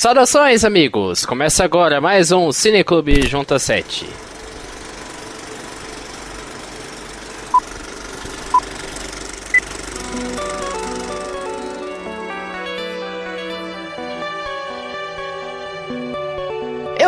Saudações, amigos! Começa agora mais um Cineclube Junta 7.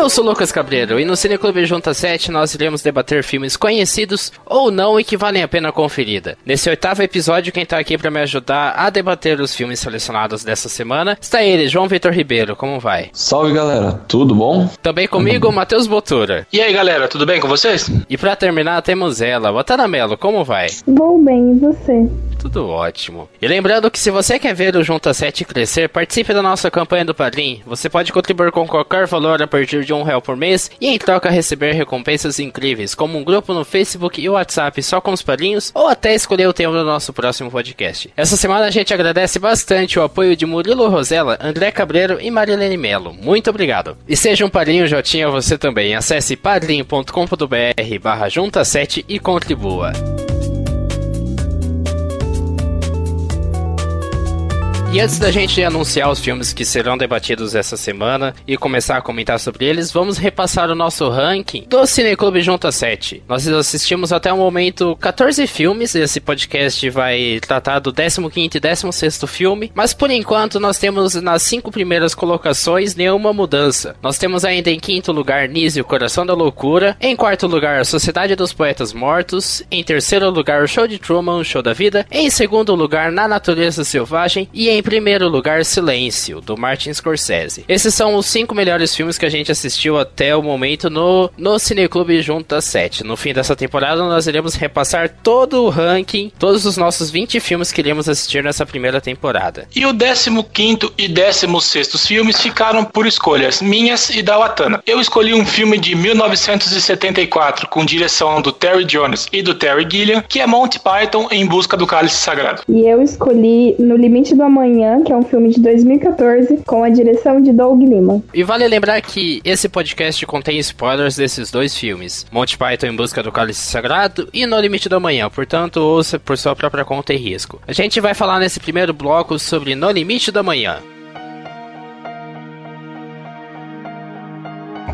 Eu sou Lucas Cabreiro e no Cineclube Junta 7 nós iremos debater filmes conhecidos ou não e que valem a pena conferida. Nesse oitavo episódio, quem tá aqui para me ajudar a debater os filmes selecionados dessa semana está ele, João Vitor Ribeiro. Como vai? Salve galera, tudo bom? Também comigo, Matheus Botura. E aí galera, tudo bem com vocês? E para terminar, temos ela, Watana Melo. Como vai? Vou bem, e você? Tudo ótimo. E lembrando que se você quer ver o Junta 7 crescer, participe da nossa campanha do Padrim. Você pode contribuir com qualquer valor a partir de um real por mês e em troca receber recompensas incríveis, como um grupo no Facebook e WhatsApp só com os padrinhos, ou até escolher o tema do nosso próximo podcast. Essa semana a gente agradece bastante o apoio de Murilo Rosella, André Cabreiro e Marilene Melo. Muito obrigado. E seja um padrinho Jotinha você também. Acesse padrim.com.br barra junta 7 e contribua. E antes da gente anunciar os filmes que serão debatidos essa semana e começar a comentar sobre eles, vamos repassar o nosso ranking do Cineclube Junta 7. Nós assistimos até o momento 14 filmes, esse podcast vai tratar do 15º e 16º filme, mas por enquanto nós temos nas cinco primeiras colocações nenhuma mudança. Nós temos ainda em quinto lugar Nise, o Coração da Loucura, em quarto lugar a Sociedade dos Poetas Mortos, em terceiro lugar o Show de Truman, o Show da Vida, em segundo lugar Na Natureza Selvagem e em primeiro lugar, Silêncio, do Martin Scorsese. Esses são os cinco melhores filmes que a gente assistiu até o momento no, no Cineclube Junta 7. No fim dessa temporada, nós iremos repassar todo o ranking, todos os nossos 20 filmes que iremos assistir nessa primeira temporada. E o 15 e 16 filmes ficaram por escolhas minhas e da Watana. Eu escolhi um filme de 1974 com direção do Terry Jones e do Terry Gilliam, que é Monty Python em busca do cálice sagrado. E eu escolhi No Limite do Amanhã, que é um filme de 2014, com a direção de Doug Liman. E vale lembrar que esse podcast contém spoilers desses dois filmes: Monty Python em busca do cálice sagrado e No Limite do Amanhã, portanto, ouça por sua própria conta e risco. A gente vai falar nesse primeiro bloco sobre No Limite do Amanhã.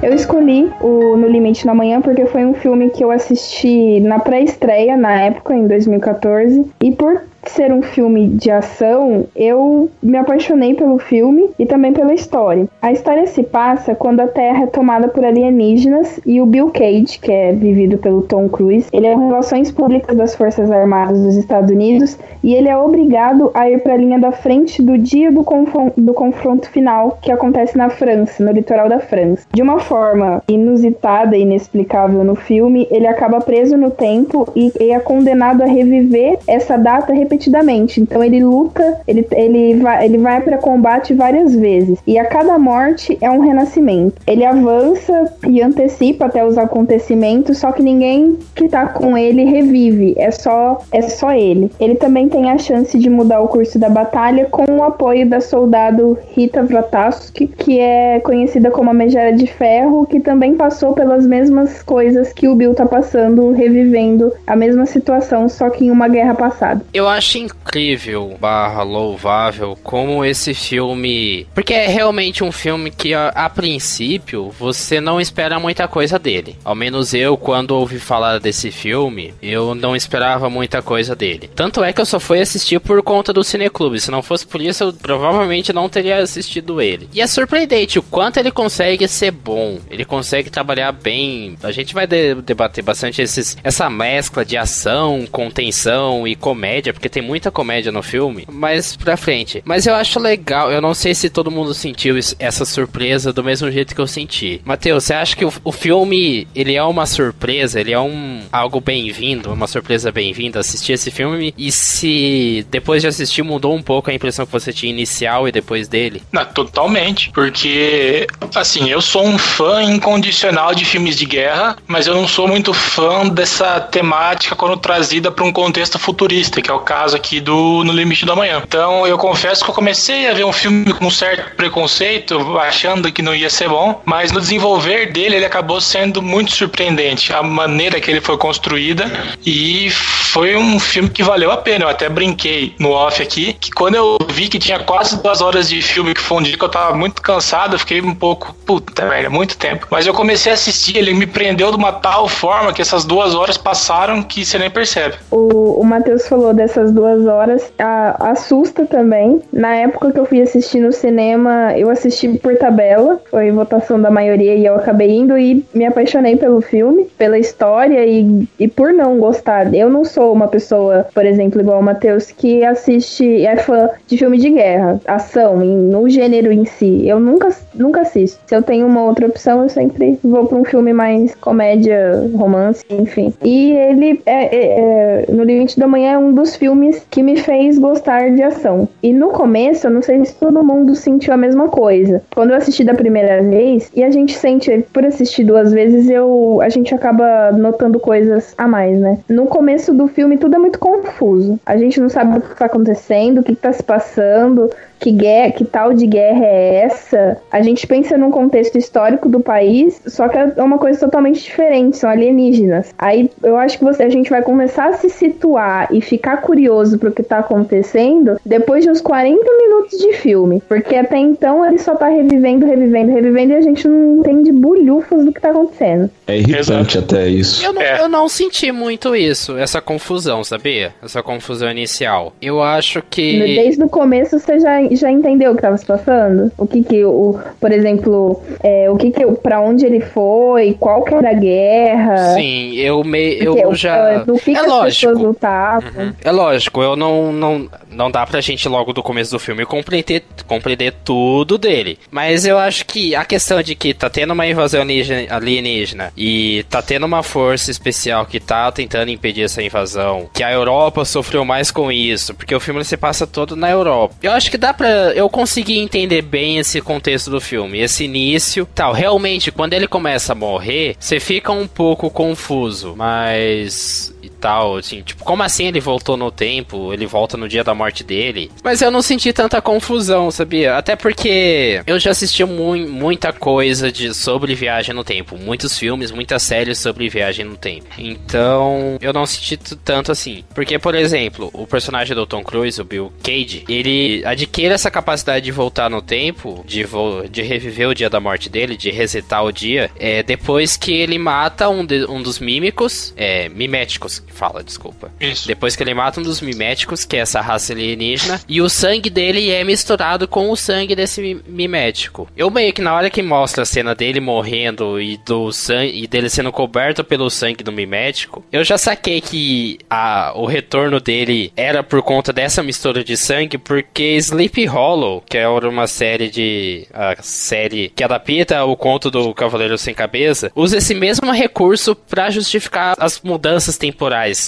Eu escolhi o No Limite da Manhã porque foi um filme que eu assisti na pré-estreia, na época, em 2014, e por ser um filme de ação, eu me apaixonei pelo filme e também pela história. A história se passa quando a Terra é tomada por alienígenas e o Bill Cage, que é vivido pelo Tom Cruise, ele é relações públicas das Forças Armadas dos Estados Unidos e ele é obrigado a ir para a linha da frente do dia do, do confronto final que acontece na França, no litoral da França. De uma forma inusitada e inexplicável no filme, ele acaba preso no tempo e é condenado a reviver essa data repetidamente. Então ele luta, ele, ele vai, ele vai para combate várias vezes. E a cada morte é um renascimento. Ele avança e antecipa até os acontecimentos, só que ninguém que tá com ele revive. É só, é só ele. Ele também tem a chance de mudar o curso da batalha com o apoio da soldado Rita Vrataski, que é conhecida como a Megera de Ferro, que também passou pelas mesmas coisas que o Bill tá passando, revivendo a mesma situação, só que em uma guerra passada. Eu acho incrível, barra louvável, como esse filme. Porque é realmente um filme que, a, a, princípio, você não espera muita coisa dele. Ao menos eu, quando ouvi falar desse filme, eu não esperava muita coisa dele. Tanto é que eu só fui assistir por conta do Cineclube. Se não fosse por isso, eu provavelmente não teria assistido ele. E é surpreendente o quanto ele consegue ser bom. Ele consegue trabalhar bem. A gente vai de debater bastante esses, essa mescla de ação, contenção e comédia, porque tem muita comédia no filme, mas pra frente. Mas eu acho legal, eu não sei se todo mundo sentiu essa surpresa do mesmo jeito que eu senti. Matheus, você acha que o, o filme, ele é uma surpresa, ele é um algo bem-vindo, uma surpresa bem-vinda assistir esse filme? E se depois de assistir mudou um pouco a impressão que você tinha inicial e depois dele? Não, totalmente, porque assim, eu sou um fã incondicional de filmes de guerra, mas eu não sou muito fã dessa temática quando trazida para um contexto futurista, que é o caso caso aqui do No Limite da Manhã. Então eu confesso que eu comecei a ver um filme com um certo preconceito, achando que não ia ser bom, mas no desenvolver dele ele acabou sendo muito surpreendente. A maneira que ele foi construída e foi um filme que valeu a pena. Eu até brinquei no off aqui que quando eu vi que tinha quase duas horas de filme, que foi um dia que eu tava muito cansado, eu fiquei um pouco, puta velho, muito tempo. Mas eu comecei a assistir, ele me prendeu de uma tal forma que essas duas horas passaram que você nem percebe. O, o Matheus falou dessas duas horas, a, assusta também. Na época que eu fui assistir no cinema, eu assisti por tabela, foi votação da maioria e eu acabei indo e me apaixonei pelo filme, pela história e, e por não gostar. Eu não sou uma pessoa, por exemplo, igual o Matheus, que assiste, é fã de filme de guerra, ação, em, no gênero em si. Eu nunca, nunca assisto. Se eu tenho uma outra opção, eu sempre vou para um filme mais comédia, romance, enfim. E ele, é, é, é, No Limite da Manhã, é um dos filmes que me fez gostar de ação. E no começo, eu não sei se todo mundo sentiu a mesma coisa. Quando eu assisti da primeira vez, e a gente sente, por assistir duas vezes, eu, a gente acaba notando coisas a mais, né? No começo do filme, tudo é muito confuso. A gente não sabe o que está acontecendo, o que está se passando que, guerra, que tal de guerra é essa? A gente pensa num contexto histórico do país, só que é uma coisa totalmente diferente, são alienígenas. Aí eu acho que você, a gente vai começar a se situar e ficar curioso pro que tá acontecendo depois de uns 40 minutos de filme. Porque até então ele só tá revivendo, revivendo, revivendo e a gente não entende bulhufas do que tá acontecendo. É irritante Exato. até isso. Eu não, é. eu não senti muito isso, essa confusão, sabia? Essa confusão inicial. Eu acho que. Desde o começo você já já entendeu o que estava se passando? O que que, o, por exemplo, é, o que que, para onde ele foi, qual que era a guerra? Sim, eu me, eu já. Do que, é que lógico. Uhum. É lógico, eu não, não, não dá pra gente logo do começo do filme compreender, compreender tudo dele. Mas eu acho que a questão de que tá tendo uma invasão alienígena e tá tendo uma força especial que tá tentando impedir essa invasão, que a Europa sofreu mais com isso, porque o filme se passa todo na Europa. Eu acho que dá pra eu conseguir entender bem esse contexto do filme, esse início, tal. Realmente, quando ele começa a morrer, você fica um pouco confuso, mas tal, assim, tipo, como assim ele voltou no tempo? Ele volta no dia da morte dele? Mas eu não senti tanta confusão, sabia? Até porque eu já assisti mu muita coisa de, sobre viagem no tempo, muitos filmes, muitas séries sobre viagem no tempo. Então, eu não senti tanto assim. Porque, por exemplo, o personagem do Tom Cruise, o Bill Cage, ele adquire essa capacidade de voltar no tempo, de, de reviver o dia da morte dele, de resetar o dia, é, depois que ele mata um, de, um dos mímicos, é, miméticos, fala, desculpa. Isso. Depois que ele mata um dos miméticos, que é essa raça alienígena, e o sangue dele é misturado com o sangue desse mimético. Eu meio que na hora que mostra a cena dele morrendo e do sangue e dele sendo coberto pelo sangue do mimético, eu já saquei que a, o retorno dele era por conta dessa mistura de sangue, porque Sleep Hollow, que é uma série de a série que adapta o conto do Cavaleiro Sem Cabeça, usa esse mesmo recurso para justificar as mudanças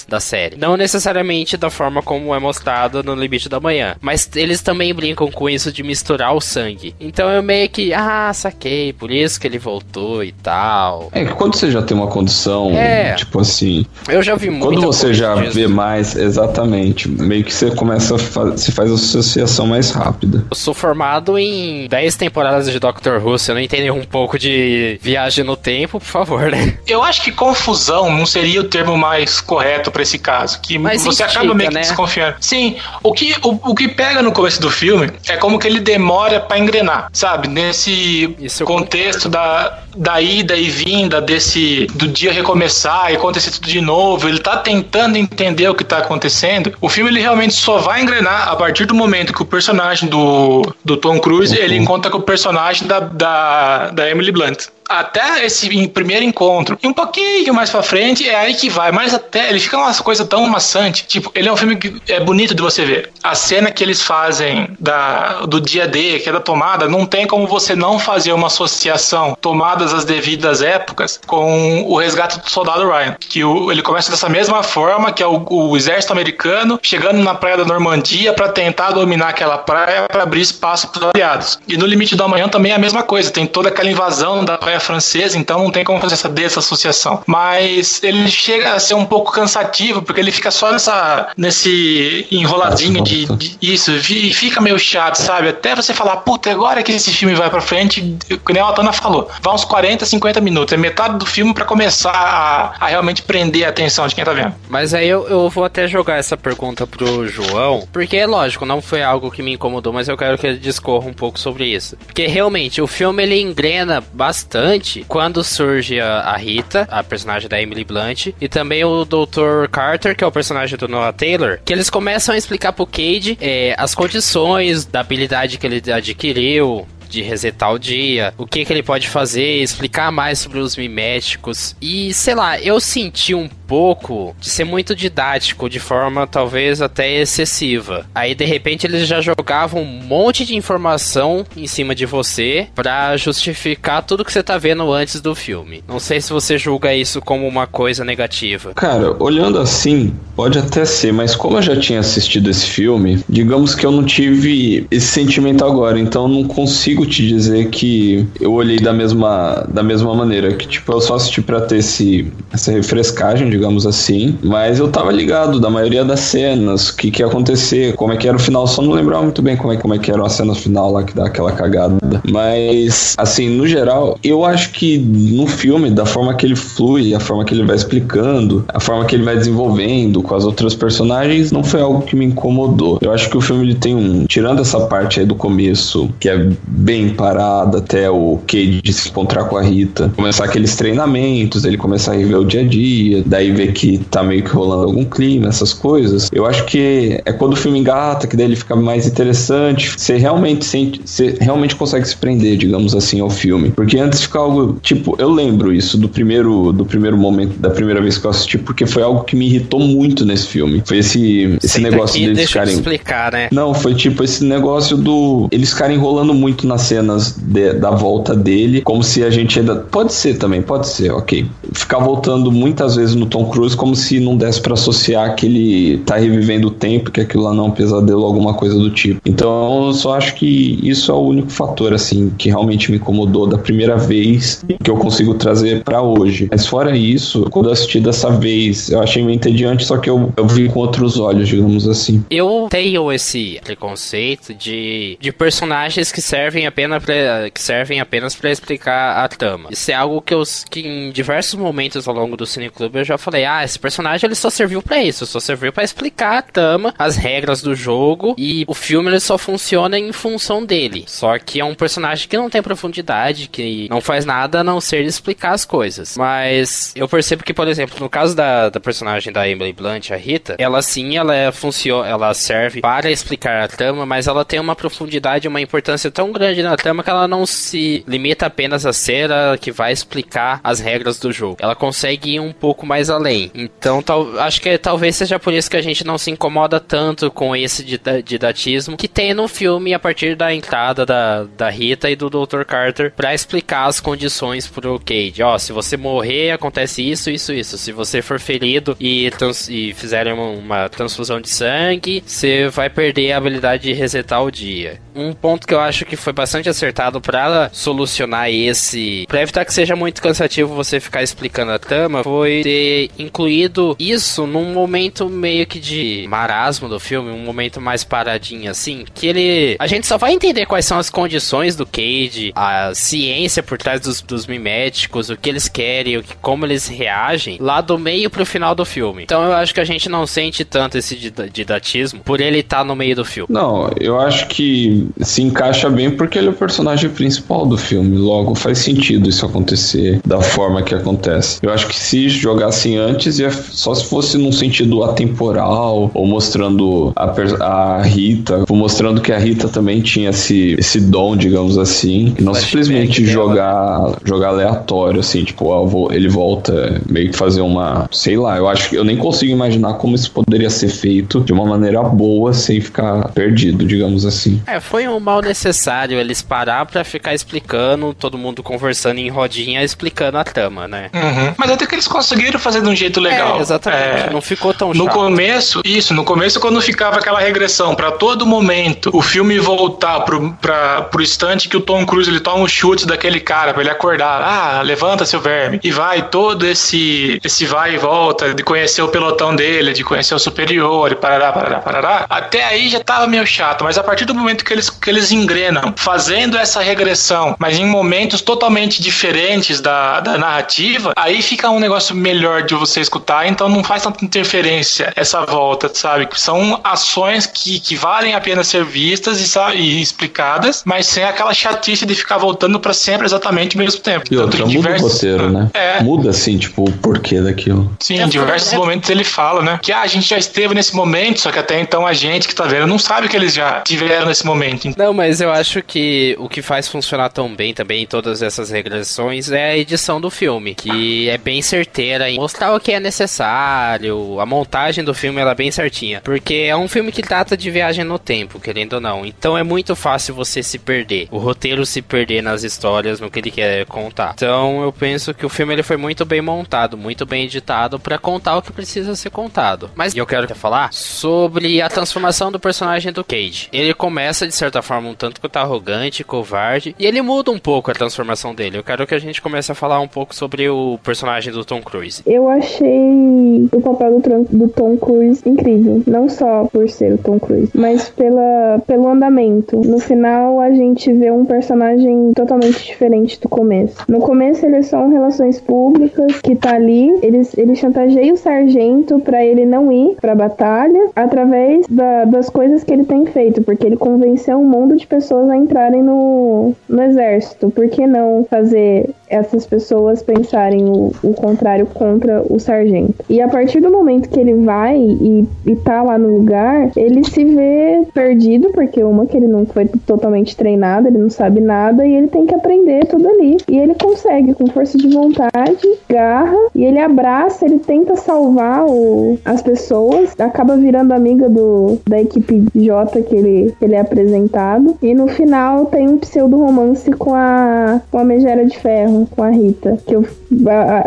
da série. Não necessariamente da forma como é mostrado no Limite da Manhã, mas eles também brincam com isso de misturar o sangue. Então eu meio que, ah, saquei, por isso que ele voltou e tal. É que quando você já tem uma condição, é, tipo assim. Eu já vi muito. Quando você já disso. vê mais, exatamente, meio que você começa a fazer, se faz a associação mais rápida. Eu sou formado em 10 temporadas de Doctor Who, se eu não entender um pouco de viagem no tempo, por favor, né? Eu acho que confusão não seria o termo mais correto correto para esse caso. Que Mas você instiga, acaba meio que né? desconfiando. Sim, o que, o, o que pega no começo do filme é como que ele demora para engrenar, sabe? Nesse Isso contexto da, da ida e vinda desse do dia recomeçar e acontecer tudo de novo, ele tá tentando entender o que tá acontecendo. O filme ele realmente só vai engrenar a partir do momento que o personagem do, do Tom Cruise uhum. ele encontra com o personagem da, da, da Emily Blunt até esse primeiro encontro. E um pouquinho mais pra frente é aí que vai. Mas até ele fica uma coisa tão maçante. Tipo, ele é um filme que é bonito de você ver. A cena que eles fazem da, do dia D, que é da tomada, não tem como você não fazer uma associação, tomadas as devidas épocas, com o resgate do soldado Ryan. Que o, ele começa dessa mesma forma, que é o, o exército americano chegando na praia da Normandia para tentar dominar aquela praia para abrir espaço para os aliados. E no limite do amanhã também é a mesma coisa. Tem toda aquela invasão da praia francesa, então não tem como fazer essa desassociação. Mas ele chega a ser um pouco cansativo, porque ele fica só nessa, nesse enroladinho de, de isso, e fica meio chato, sabe? Até você falar, puta, agora que esse filme vai pra frente, como a Altana falou, vai uns 40, 50 minutos, é metade do filme para começar a, a, realmente prender a atenção de quem tá vendo. Mas aí eu, eu vou até jogar essa pergunta pro João, porque é lógico, não foi algo que me incomodou, mas eu quero que ele discorra um pouco sobre isso. Porque realmente, o filme ele engrena bastante quando surge a, a Rita, a personagem da Emily Blunt, e também o Dr. Carter, que é o personagem do Noah Taylor, que eles começam a explicar pro Cade é, as condições da habilidade que ele adquiriu, de resetar o dia, o que, que ele pode fazer, explicar mais sobre os miméticos. E sei lá, eu senti um pouco de ser muito didático, de forma talvez até excessiva. Aí de repente eles já jogavam um monte de informação em cima de você para justificar tudo que você tá vendo antes do filme. Não sei se você julga isso como uma coisa negativa. Cara, olhando assim, pode até ser, mas como eu já tinha assistido esse filme, digamos que eu não tive esse sentimento agora, então eu não consigo te dizer que eu olhei da mesma, da mesma maneira, que tipo, eu só assisti pra ter esse, essa refrescagem, digamos digamos assim. Mas eu tava ligado da maioria das cenas, o que que ia acontecer, como é que era o final, só não lembrava muito bem como é, como é que era a cena final lá que dá aquela cagada. Mas, assim, no geral, eu acho que no filme, da forma que ele flui, a forma que ele vai explicando, a forma que ele vai desenvolvendo com as outras personagens, não foi algo que me incomodou. Eu acho que o filme ele tem um. Tirando essa parte aí do começo, que é bem parada até o Cade se encontrar com a Rita, começar aqueles treinamentos, ele começar a rever o dia a dia, daí ver que tá meio que rolando algum clima, essas coisas. Eu acho que é quando o filme engata, que daí ele fica mais interessante. Você realmente sente, você realmente consegue se prender, digamos assim, ao filme. Porque antes fica algo, tipo, eu lembro isso do primeiro, do primeiro momento, da primeira vez que eu assisti, porque foi algo que me irritou muito nesse filme. Foi esse, esse negócio aqui, deles deixa ficarem. Explicar, né? Não, foi tipo esse negócio do. Eles ficarem enrolando muito nas cenas de, da volta dele, como se a gente ainda. Pode ser também, pode ser, ok. Ficar voltando muitas vezes no Tom Cruise como se não desse para associar que ele tá revivendo o tempo, que aquilo lá não é um pesadelo, alguma coisa do tipo. Então eu só acho que isso é o único fator, assim, que realmente me incomodou da primeira vez que eu consigo trazer para hoje. Mas fora isso, quando eu assisti dessa vez, eu achei meio entediante, só que eu, eu vi com outros olhos, digamos assim. Eu tenho esse preconceito de, de personagens que servem apenas pra, que servem apenas para explicar a trama. Isso é algo que eu que em diversos momentos ao longo do Cineclube eu já falei, ah, esse personagem ele só serviu para isso, só serviu para explicar a trama, as regras do jogo e o filme ele só funciona em função dele. Só que é um personagem que não tem profundidade, que não faz nada a não ser explicar as coisas. Mas eu percebo que, por exemplo, no caso da, da personagem da Emily Blunt, a Rita, ela sim, ela é, funciona, ela serve para explicar a trama, mas ela tem uma profundidade, uma importância tão grande na trama que ela não se limita apenas a ser a que vai explicar as regras do jogo. Ela consegue ir um pouco mais além. Então, tal, acho que talvez seja por isso que a gente não se incomoda tanto com esse didatismo que tem no filme a partir da entrada da, da Rita e do Dr. Carter para explicar as condições pro Cade. Ó, se você morrer, acontece isso, isso, isso. Se você for ferido e, e fizerem uma, uma transfusão de sangue, você vai perder a habilidade de resetar o dia. Um ponto que eu acho que foi bastante acertado para solucionar esse, para evitar que seja muito cansativo você ficar explicando a trama, foi ter incluído isso num momento meio que de marasmo do filme, um momento mais paradinho assim, que ele. A gente só vai entender quais são as condições do Cade, a ciência por trás dos, dos miméticos, o que eles querem, o que, como eles reagem, lá do meio pro final do filme. Então eu acho que a gente não sente tanto esse didatismo por ele estar tá no meio do filme. Não, eu acho que se encaixa bem porque ele é o personagem principal do filme. Logo, faz sentido isso acontecer da forma que acontece. Eu acho que se jogassem antes, ia só se fosse num sentido atemporal, ou mostrando a, a Rita, ou mostrando que a Rita também tinha esse, esse dom, digamos assim. E não simplesmente jogar, jogar aleatório, assim, tipo, ele volta meio que fazer uma. Sei lá, eu acho que eu nem consigo imaginar como isso poderia ser feito de uma maneira boa sem ficar perdido, digamos assim. É, foi um mal necessário eles parar pra ficar explicando, todo mundo conversando em rodinha, explicando a trama, né? Uhum. Mas até que eles conseguiram fazer de um jeito legal. É, exatamente. É, não ficou tão No chato. começo, isso, no começo quando ficava aquela regressão para todo momento, o filme voltar pro, pra, pro instante que o Tom Cruise ele toma um chute daquele cara pra ele acordar. Ah, levanta seu verme. E vai todo esse, esse vai e volta de conhecer o pelotão dele, de conhecer o superior e parará, parará, parará. Até aí já tava meio chato, mas a partir do momento que eles, que eles engrenam, fazendo essa regressão, mas em momentos totalmente diferentes da, da narrativa, aí fica um negócio melhor de você escutar, então não faz tanta interferência essa volta, sabe? São ações que, que valem a pena ser vistas e, sabe, e explicadas, mas sem aquela chatice de ficar voltando para sempre exatamente ao mesmo tempo. E outra, muda diversos... o roteiro, né? É. Muda, assim, tipo, o porquê daquilo. Sim, em diversos momentos ele fala, né? Que ah, a gente já esteve nesse momento, só que até então a gente que tá vendo não sabe que eles já tiveram nesse momento. Não, mas eu acho que o que faz funcionar tão bem também em todas essas regressões é a edição do filme, que é bem certeira em mostrar o que é necessário, a montagem do filme ela é bem certinha, porque é um filme que trata de viagem no tempo, querendo ou não. Então é muito fácil você se perder, o roteiro se perder nas histórias, no que ele quer contar. Então eu penso que o filme ele foi muito bem montado, muito bem editado para contar o que precisa ser contado. Mas eu quero falar sobre a transformação do personagem do Cage. Ele começa de certa forma um tanto quanto arrogante, covarde, e ele muda um pouco a transformação dele. Eu quero que a gente comece a falar um pouco sobre o personagem do Tom Cruise. Eu achei o papel do, do Tom Cruise incrível, não só por ser o Tom Cruise, mas pela, pelo andamento. No final a gente vê um personagem totalmente diferente do começo. No começo ele é só um relações públicas que tá ali, ele, ele chantageia o sargento para ele não ir pra batalha através da, das coisas que ele tem feito, porque ele convenceu um mundo de pessoas a entrarem no, no exército. Por que não fazer essas pessoas pensarem o, o contrário contra o sargento? E a partir do momento que ele vai e, e tá lá no lugar, ele se vê perdido, porque uma que ele não foi totalmente treinado, ele não sabe nada e ele tem que aprender tudo ali. E ele consegue, com força de vontade, garra, e ele abraça, ele tenta salvar o, as pessoas, acaba virando amiga do, da equipe J que ele, ele é apresentado. E no final tem um pseudo romance com a, com a Megera de Ferro, com a Rita. Que eu,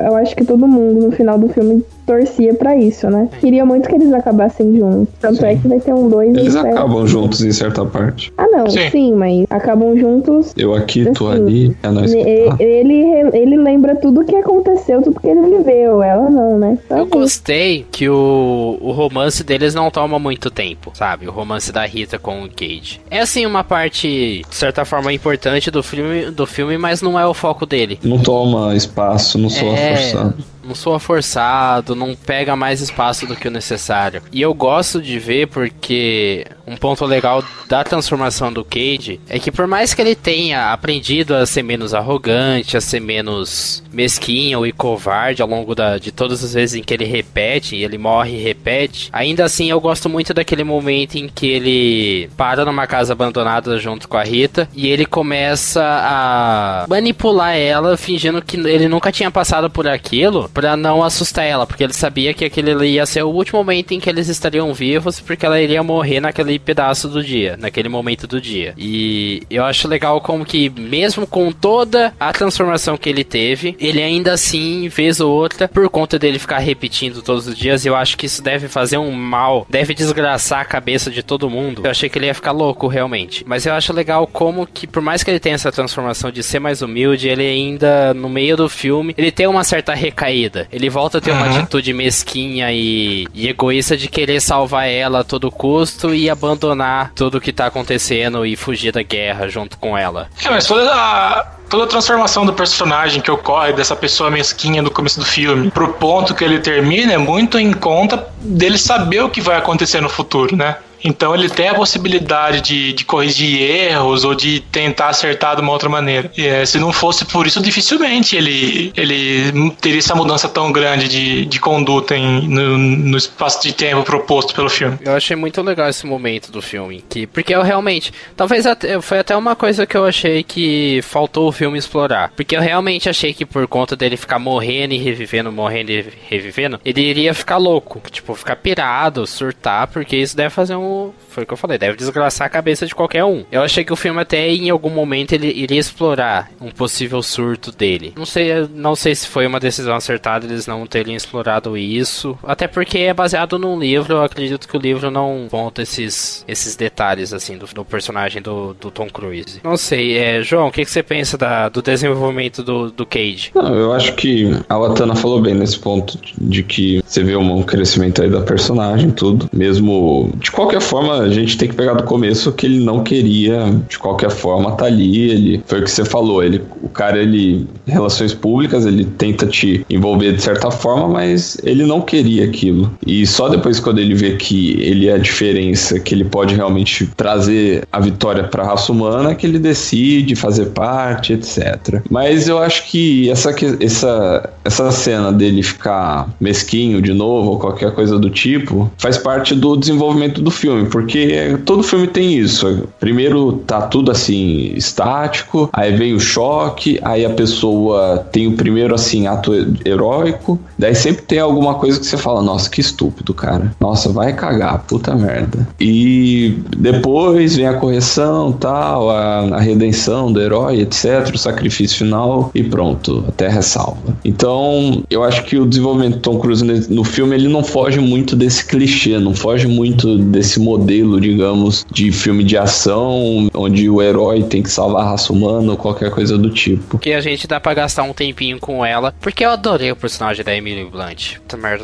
eu acho que todo mundo no final do filme torcia para isso, né? Queria muito que eles acabassem juntos. Tanto sim. é que vai ter um dois. Eles acabam juntos em certa parte. Ah, não, sim, sim mas acabam juntos. Eu aqui, tu assim, ali, é nós ele, ele lembra tudo que aconteceu, tudo que ele viveu. Ela não, né? Tá eu bom. gostei que o, o romance deles não toma muito tempo, sabe? O romance da Rita com o Cage. É assim uma parte, de certa forma, importante do filme, do filme, mas não é o foco dele. Não toma espaço, não soa é... forçado não soa forçado, não pega mais espaço do que o necessário. E eu gosto de ver porque um ponto legal da transformação do Cage é que por mais que ele tenha aprendido a ser menos arrogante, a ser menos mesquinho e covarde ao longo da, de todas as vezes em que ele repete, ele morre e repete, ainda assim eu gosto muito daquele momento em que ele para numa casa abandonada junto com a Rita e ele começa a manipular ela fingindo que ele nunca tinha passado por aquilo para não assustar ela, porque ele sabia que aquele ia ser o último momento em que eles estariam vivos, porque ela iria morrer naquele pedaço do dia, naquele momento do dia. E eu acho legal como que, mesmo com toda a transformação que ele teve, ele ainda assim, vez ou outra, por conta dele ficar repetindo todos os dias, eu acho que isso deve fazer um mal, deve desgraçar a cabeça de todo mundo. Eu achei que ele ia ficar louco, realmente. Mas eu acho legal como que, por mais que ele tenha essa transformação de ser mais humilde, ele ainda, no meio do filme, ele tem uma certa recaída vida. Ele volta a ter uhum. uma atitude mesquinha e, e, egoísta de querer salvar ela a todo custo e abandonar tudo o que tá acontecendo e fugir da guerra junto com ela. É, mas toda a, toda a transformação do personagem que ocorre dessa pessoa mesquinha no começo do filme pro ponto que ele termina é muito em conta dele saber o que vai acontecer no futuro, né? Então ele tem a possibilidade de, de corrigir erros ou de tentar acertar de uma outra maneira. É, se não fosse por isso, dificilmente ele, ele teria essa mudança tão grande de, de conduta em, no, no espaço de tempo proposto pelo filme. Eu achei muito legal esse momento do filme. Que, porque eu realmente. Talvez até, foi até uma coisa que eu achei que faltou o filme explorar. Porque eu realmente achei que por conta dele ficar morrendo e revivendo, morrendo e revivendo, ele iria ficar louco. Tipo, ficar pirado, surtar, porque isso deve fazer um foi o que eu falei, deve desgraçar a cabeça de qualquer um. Eu achei que o filme até em algum momento ele iria explorar um possível surto dele. Não sei, não sei se foi uma decisão acertada eles não terem explorado isso, até porque é baseado num livro, eu acredito que o livro não conta esses, esses detalhes assim do, do personagem do, do, Tom Cruise. Não sei, é, João, o que, que você pensa da, do desenvolvimento do, do Cage? Não, eu acho que a Watana falou bem nesse ponto de que você vê um crescimento aí da personagem, tudo. Mesmo de qualquer forma, a gente tem que pegar do começo que ele não queria, de qualquer forma, tá ali. Ele foi o que você falou. Ele, o cara, ele relações públicas, ele tenta te envolver de certa forma, mas ele não queria aquilo. E só depois quando ele vê que ele é a diferença, que ele pode realmente trazer a vitória para a raça humana, que ele decide fazer parte, etc. Mas eu acho que essa essa essa cena dele ficar mesquinho de novo ou qualquer coisa do tipo faz parte do desenvolvimento do filme, porque todo filme tem isso. Primeiro tá tudo assim estático, aí vem o choque, aí a pessoa tem o primeiro assim ato heróico, daí sempre tem alguma coisa que você fala, nossa, que estúpido, cara. Nossa, vai cagar, puta merda. E depois vem a correção, tal, a, a redenção do herói, etc, o sacrifício final e pronto, a terra é salva. Então, eu acho que o desenvolvimento do Tom Cruise no filme ele não foge muito desse clichê, não foge muito desse modelo, digamos, de filme de ação, onde o herói tem que salvar a raça humana ou qualquer coisa do tipo. Que a gente dá pra gastar um tempinho com ela, porque eu adorei o personagem da Emily Blunt.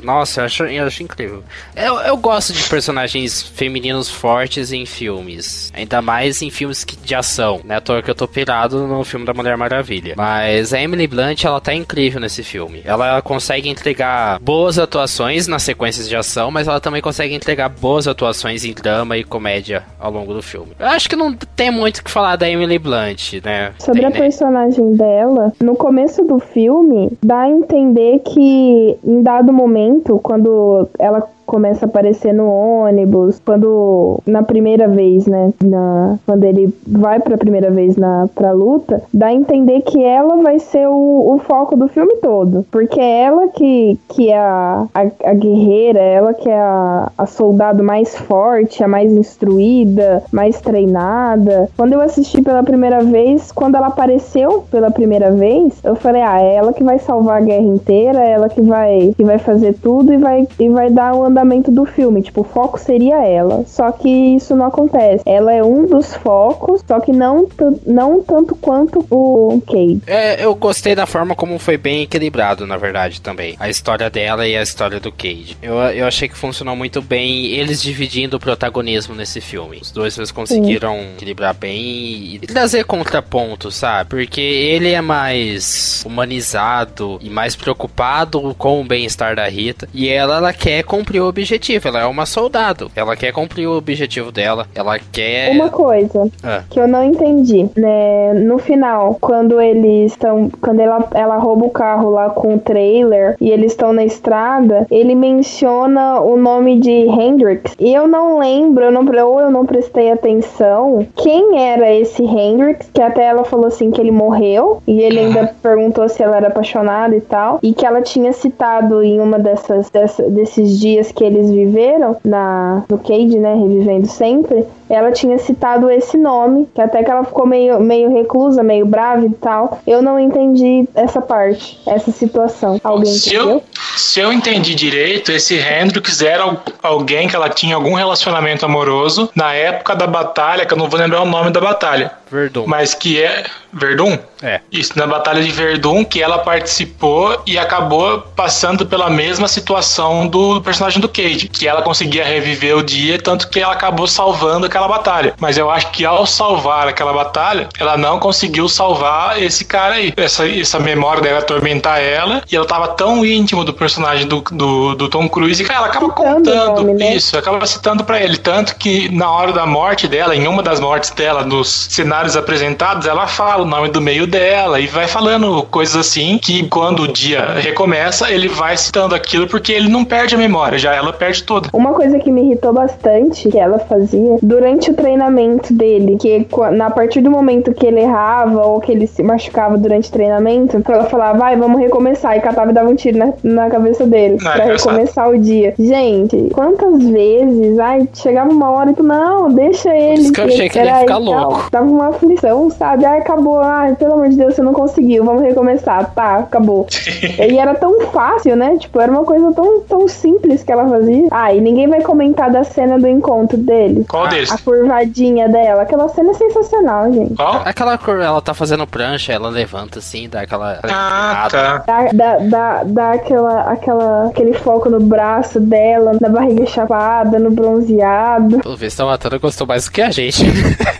Nossa, eu acho, eu acho incrível. Eu, eu gosto de personagens femininos fortes em filmes, ainda mais em filmes de ação, né? À toa que eu tô pirado no filme da Mulher Maravilha. Mas a Emily Blunt, ela tá incrível nesse filme. Ela consegue entregar boas atuações nas sequências de ação, mas ela também consegue entregar boas atuações em drama e comédia ao longo do filme. Eu acho que não tem muito o que falar da Emily Blunt, né? Sobre tem, a né? personagem dela, no começo do filme, dá a entender que em dado momento, quando ela começa a aparecer no ônibus, quando na primeira vez, né, na, quando ele vai pra primeira vez na pra luta, dá a entender que ela vai ser o, o foco do filme todo, porque é ela que, que é a, a, a guerreira, é ela que é a, a soldado mais forte, a mais instruída, mais treinada. Quando eu assisti pela primeira vez, quando ela apareceu pela primeira vez, eu falei, ah, é ela que vai salvar a guerra inteira, é ela que vai, que vai fazer tudo e vai, e vai dar o andamento do filme. Tipo, o foco seria ela. Só que isso não acontece. Ela é um dos focos, só que não, não tanto quanto o Cade. É, eu gostei da forma como foi bem equilibrado, na verdade, também. A história dela e a história do Cade. Eu, eu achei que funcionou muito bem eles dividindo o protagonismo nesse filme. Os dois eles conseguiram Sim. equilibrar bem e trazer contrapontos, sabe? Porque ele é mais humanizado e mais preocupado com o bem-estar da Rita. E ela, ela quer cumprir o objetivo. Ela é uma soldado. Ela quer cumprir o objetivo dela. Ela quer. Uma coisa ah. que eu não entendi, né? No final, quando eles estão. Quando ela, ela rouba o carro lá com o trailer e eles estão na estrada, ele menciona o nome de Hendrix. E eu não lembro, eu não, ou eu não prestei atenção quem era esse Hendrix, que até ela falou assim que ele morreu. E ele ainda perguntou se ela era apaixonada e tal. E que ela tinha citado em uma dessas, dessa, desses dias que eles viveram na, no Cade, né? Revivendo sempre ela tinha citado esse nome, que até que ela ficou meio, meio reclusa, meio brava e tal. Eu não entendi essa parte, essa situação. Alguém se entendeu? Eu, se eu entendi direito, esse Hendrix era alguém que ela tinha algum relacionamento amoroso na época da batalha, que eu não vou lembrar o nome da batalha. Verdun. Mas que é. Verdun? É. Isso, na Batalha de Verdun, que ela participou e acabou passando pela mesma situação do personagem do Cage, que ela conseguia reviver o dia, tanto que ela acabou salvando aquela batalha. Mas eu acho que ao salvar aquela batalha, ela não conseguiu salvar esse cara aí. Essa, essa memória dela atormentar ela, e ela tava tão íntimo do personagem do, do, do Tom Cruise que ela acaba citando contando nome, né? isso, acaba citando para ele. Tanto que na hora da morte dela, em uma das mortes dela, nos cenários apresentados, ela fala o nome do meio dela e vai falando coisas assim que quando o dia recomeça, ele vai citando aquilo porque ele não perde a memória, já ela perde toda. Uma coisa que me irritou bastante que ela fazia durante o treinamento dele, que na partir do momento que ele errava ou que ele se machucava durante o treinamento, ela falava, vai, vamos recomeçar, e catava e dava um tiro na, na cabeça dele não, pra é recomeçar o dia. Gente, quantas vezes, ai, chegava uma hora e tu, não, deixa ele. Isso que eu achei que ele ia ficar louco. Dava uma aflição, sabe? Ai, acabou, ai, pelo amor de Deus, você não conseguiu, vamos recomeçar, tá, acabou. e era tão fácil, né? Tipo, era uma coisa tão, tão simples que ela fazia. Ah, e ninguém vai comentar da cena do encontro dele. Qual deles? A curvadinha dela. Aquela cena é sensacional, gente. Qual? Aquela cor, ela tá fazendo prancha, ela levanta assim, dá aquela. Ah, tá. Dá, dá, dá, dá aquela, aquela, aquele foco no braço dela, na barriga chapada, no bronzeado. Pelo visto, a Matana gostou mais do que a gente.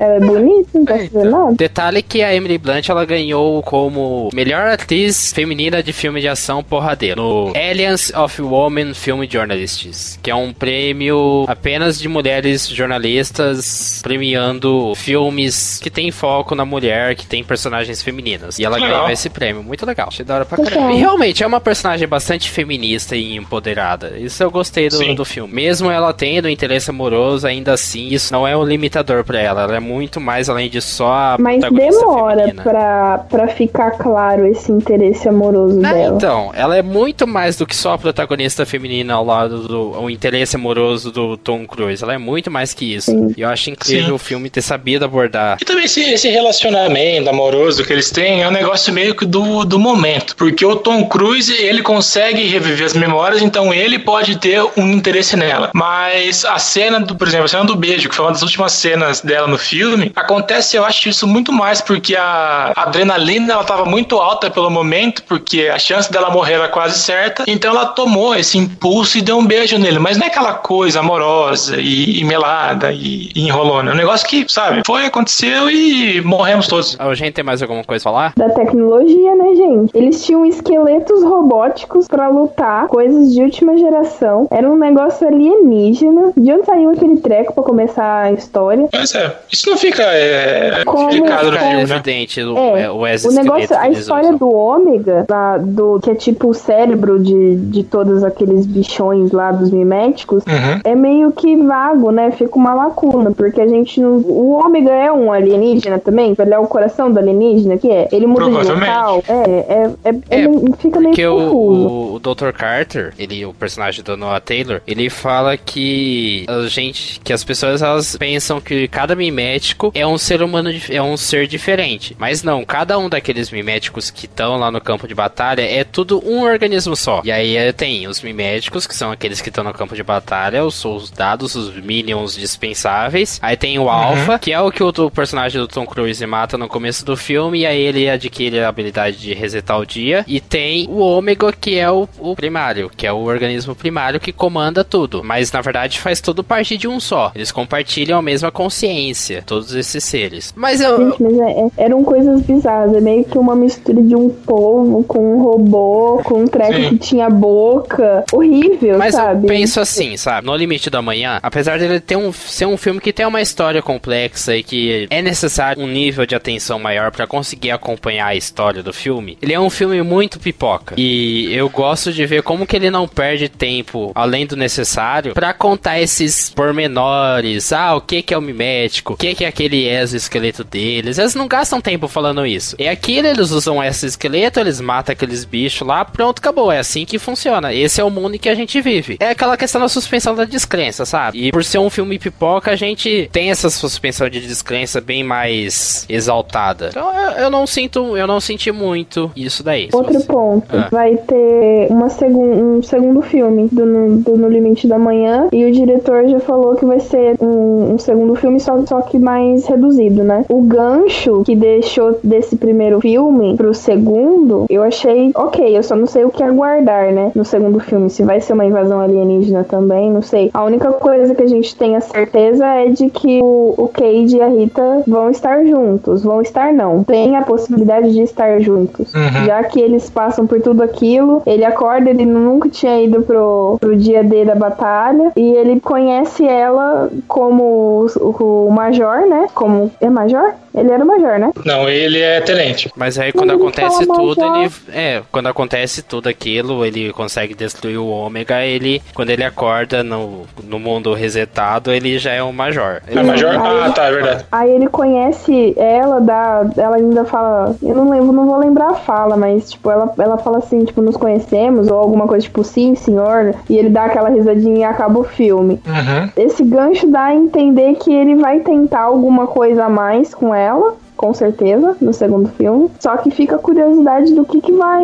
ela é bonita, não posso dizer nada. Detalhe que a Emily Blunt ela ganhou como melhor atriz feminina de filme de ação porradeiro no Alliance of Women Film Journalists, que é um prêmio apenas de mulheres jornalistas premiando filmes que tem foco na mulher, que tem personagens femininas. E ela legal. ganhou esse prêmio. Muito legal. Achei da hora pra caramba. E realmente é uma personagem bastante feminista e empoderada. Isso eu gostei do, do filme. Mesmo ela tendo interesse amoroso, ainda assim, isso não é um limitador para ela. Ela é muito mais além de só a Mas demora pra, pra ficar claro esse interesse amoroso ah, dela. Então, ela é muito mais do que só a protagonista feminina ao lado do o interesse amoroso do Tom Cruise. Ela é muito mais que isso. Sim. E eu acho incrível Sim. o filme ter sabido abordar. E também esse, esse relacionamento amoroso que eles têm é um negócio meio que do, do momento. Porque o Tom Cruise, ele consegue reviver as memórias, então ele pode ter um interesse nela. Mas a cena do, por exemplo, a cena do beijo, que foi uma das últimas cenas dela no filme, acontece, eu acho isso muito mais porque a adrenalina ela tava muito alta pelo momento, porque a chance dela morrer era quase certa, então ela tomou esse impulso e deu um beijo nele, mas não é aquela coisa amorosa e, e melada e, e enrolona, é um negócio que, sabe, foi, aconteceu e morremos todos. A gente tem mais alguma coisa a falar? Da tecnologia, né, gente? Eles tinham esqueletos robóticos para lutar, coisas de última geração, era um negócio alienígena, de onde saiu aquele treco para começar a história. Mas é, isso não fica é, Como, explicado no filme, né? evidente o, é, o, o negócio, a história do ômega, da, do, que é tipo o cérebro de, de todos aqueles bichões lá dos miméticos, uhum. é meio que vago, né? Fica uma lacuna, porque a gente não... O ômega é um alienígena também? Ele é o coração do alienígena, que é? Ele muda de local? É, é, é, é, é fica meio confuso. O, o Dr. Carter, ele, o personagem do Noah Taylor, ele fala que a gente, que as pessoas elas pensam que cada mimético é um ser humano, é um ser diferente. Mas não, cada um daqueles miméticos que estão lá no campo de batalha é tudo um organismo só. E aí eh, tem os miméticos, que são aqueles que estão no campo de batalha, os soldados, os minions dispensáveis. Aí tem o uhum. Alpha, que é o que o, o, personagem do Tom Cruise mata no começo do filme, e aí ele adquire a habilidade de resetar o dia. E tem o Ômega, que é o, o primário, que é o organismo primário que comanda tudo. Mas na verdade faz tudo parte de um só. Eles compartilham a mesma consciência, todos esses seres. Mas eu. Gente, mas é, é, eram coisas bizarras. É meio que uma mistura de um povo com um robô, com um treco Sim. que tinha boca. Horrível, mas sabe? Mas eu penso assim, sabe? No Limite da Manhã, apesar dele ter um, ser um filme que tem uma história complexa e que é necessário um nível de atenção maior para conseguir acompanhar a história do filme, ele é um filme muito pipoca. E eu gosto de ver como que ele não perde tempo além do necessário para contar esses pormenores. Ah, o que que é o mimético? O que que é aquele exoesqueleto deles? Eles não gastam tempo falando isso. É aquilo, eles usam exoesqueleto, eles matam aqueles bichos lá, pronto, acabou. É assim que funciona. Esse é o mundo em que a gente vive. É aquela questão da suspensão da descrença, sabe? E por ser um filme pipoca, a gente tem essa suspensão de descrença bem mais exaltada. Então eu, eu não sinto, eu não senti muito isso daí. Outro você... ponto, ah. vai ter uma segun, um segundo filme do, do No Limite da Manhã e o diretor já falou que vai ser um, um segundo filme, só, só que mais reduzido, né? O gancho que deixou desse primeiro filme pro segundo, eu achei ok, eu só não sei o que aguardar, né? No segundo filme, se vai ser uma invasão alienígena também, não sei. A única coisa que a gente tem a certeza é de que o, o Cade e a Rita vão estar juntos. Vão estar, não. Tem a possibilidade de estar juntos. Uhum. Já que eles passam por tudo aquilo, ele acorda, ele nunca tinha ido pro, pro dia D da batalha, e ele conhece ela como o, o Major, né? Como. É Major? Ele era o Major, né? Não, ele é tenente. Mas aí quando ele acontece fala tudo, Major. ele. É, quando acontece tudo aquilo, ele consegue destruir o ômega, ele. Quando ele acorda no, no mundo resetado, ele já é o Major. É Major? Aí Ah, ele- tá, é verdade. Aí ele conhece ela, dá, ela ainda fala, eu não lembro, não vou lembrar a fala, mas tipo, ela, ela fala assim, tipo, nos conhecemos, ou alguma coisa tipo, sim, senhor, e ele dá aquela risadinha e acaba o filme. Uhum. Esse gancho dá a entender que ele vai tentar alguma coisa a mais com ela ela. Com certeza, no segundo filme. Só que fica a curiosidade do que, que vai.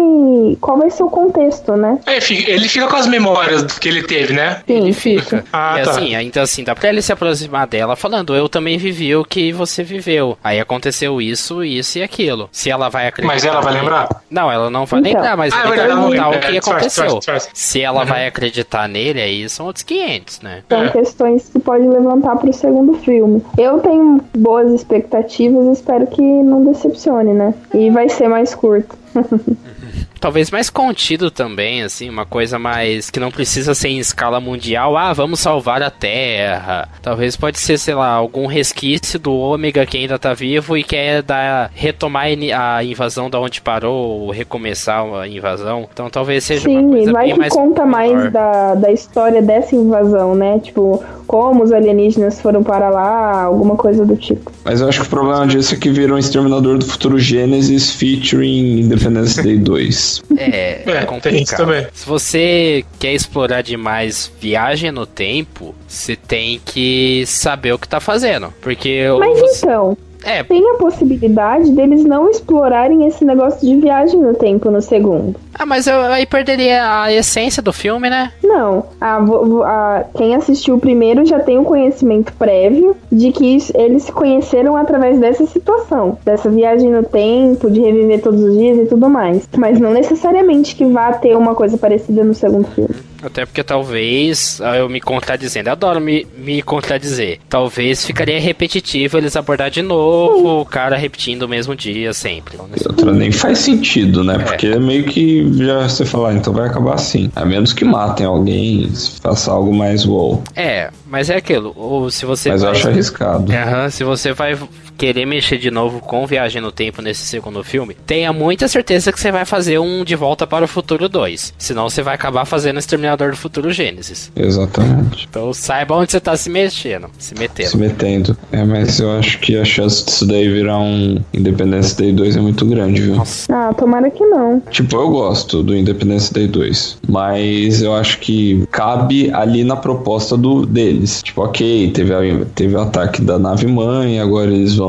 Qual vai ser o contexto, né? É, ele fica com as memórias que ele teve, né? Sim, Ele fica. Ah, e tá. assim, ainda assim, dá pra ele se aproximar dela falando, eu também vivi o que você viveu. Aí aconteceu isso, isso e aquilo. Se ela vai acreditar. Mas ela vai nele- lembrar? Não, ela não vai Então. lembrar, mas Ah, é ele vai ela não contar o que É, aconteceu. Se ela Uhum. vai acreditar nele, aí são outros 500, né? São É. questões que pode levantar pro segundo filme. Eu tenho boas expectativas e espero que não decepcione, né? E vai ser mais curto. Talvez mais contido também, assim, uma coisa mais que não precisa ser em escala mundial. Ah, vamos salvar a Terra. Talvez pode ser, sei lá, algum resquício do Ômega que ainda tá vivo e quer dar, retomar a invasão da onde parou, ou recomeçar a invasão. Então talvez seja uma Sim, coisa e vai bem que mais conta mais menor. da, da história dessa invasão, né? Tipo, como os alienígenas foram para lá, alguma coisa do tipo. Mas eu acho que o problema disso é que virou um Exterminador do Futuro Gênesis featuring Independence Day 2. É, É, complicado. tem isso também. Se você quer explorar demais viagem no tempo, você tem que saber o que tá fazendo. Porque Mas você... então, É, tem a possibilidade deles não explorarem esse negócio de viagem no tempo no segundo. Ah, mas eu, aí perderia a essência do filme, né? Não, a, a- quem assistiu o primeiro já tem um conhecimento prévio de que eles se conheceram através dessa situação, dessa viagem no tempo, de reviver todos os dias e tudo mais. Mas não necessariamente que vá ter uma coisa parecida no segundo filme. Até porque talvez ah, eu me contradizendo. Eu adoro me, me contradizer. Talvez ficaria repetitivo eles abordar de novo o cara repetindo o mesmo dia sempre. E outra nem faz sentido, né? Porque é meio que já você falar, então vai acabar assim. A menos que matem alguém, se faça algo mais wow. É, mas é aquilo. Ou se você Mas eu vai- acho arriscado. Aham, se você vai querer mexer de novo com Viagem no Tempo nesse segundo filme, tenha muita certeza que você vai fazer um De Volta para o Futuro 2. Senão você vai acabar fazendo Exterminador do Futuro Gênesis. Exatamente. Então saiba onde você tá se mexendo, se metendo. Se metendo. É, mas eu acho que a chance disso daí virar um Independence Day 2 é muito grande, viu? Ah, tomara que não. Tipo, eu gosto do Independence Day 2, mas eu acho que cabe ali na proposta do deles. Tipo, ok, teve, a- teve o ataque da nave mãe, agora eles vão.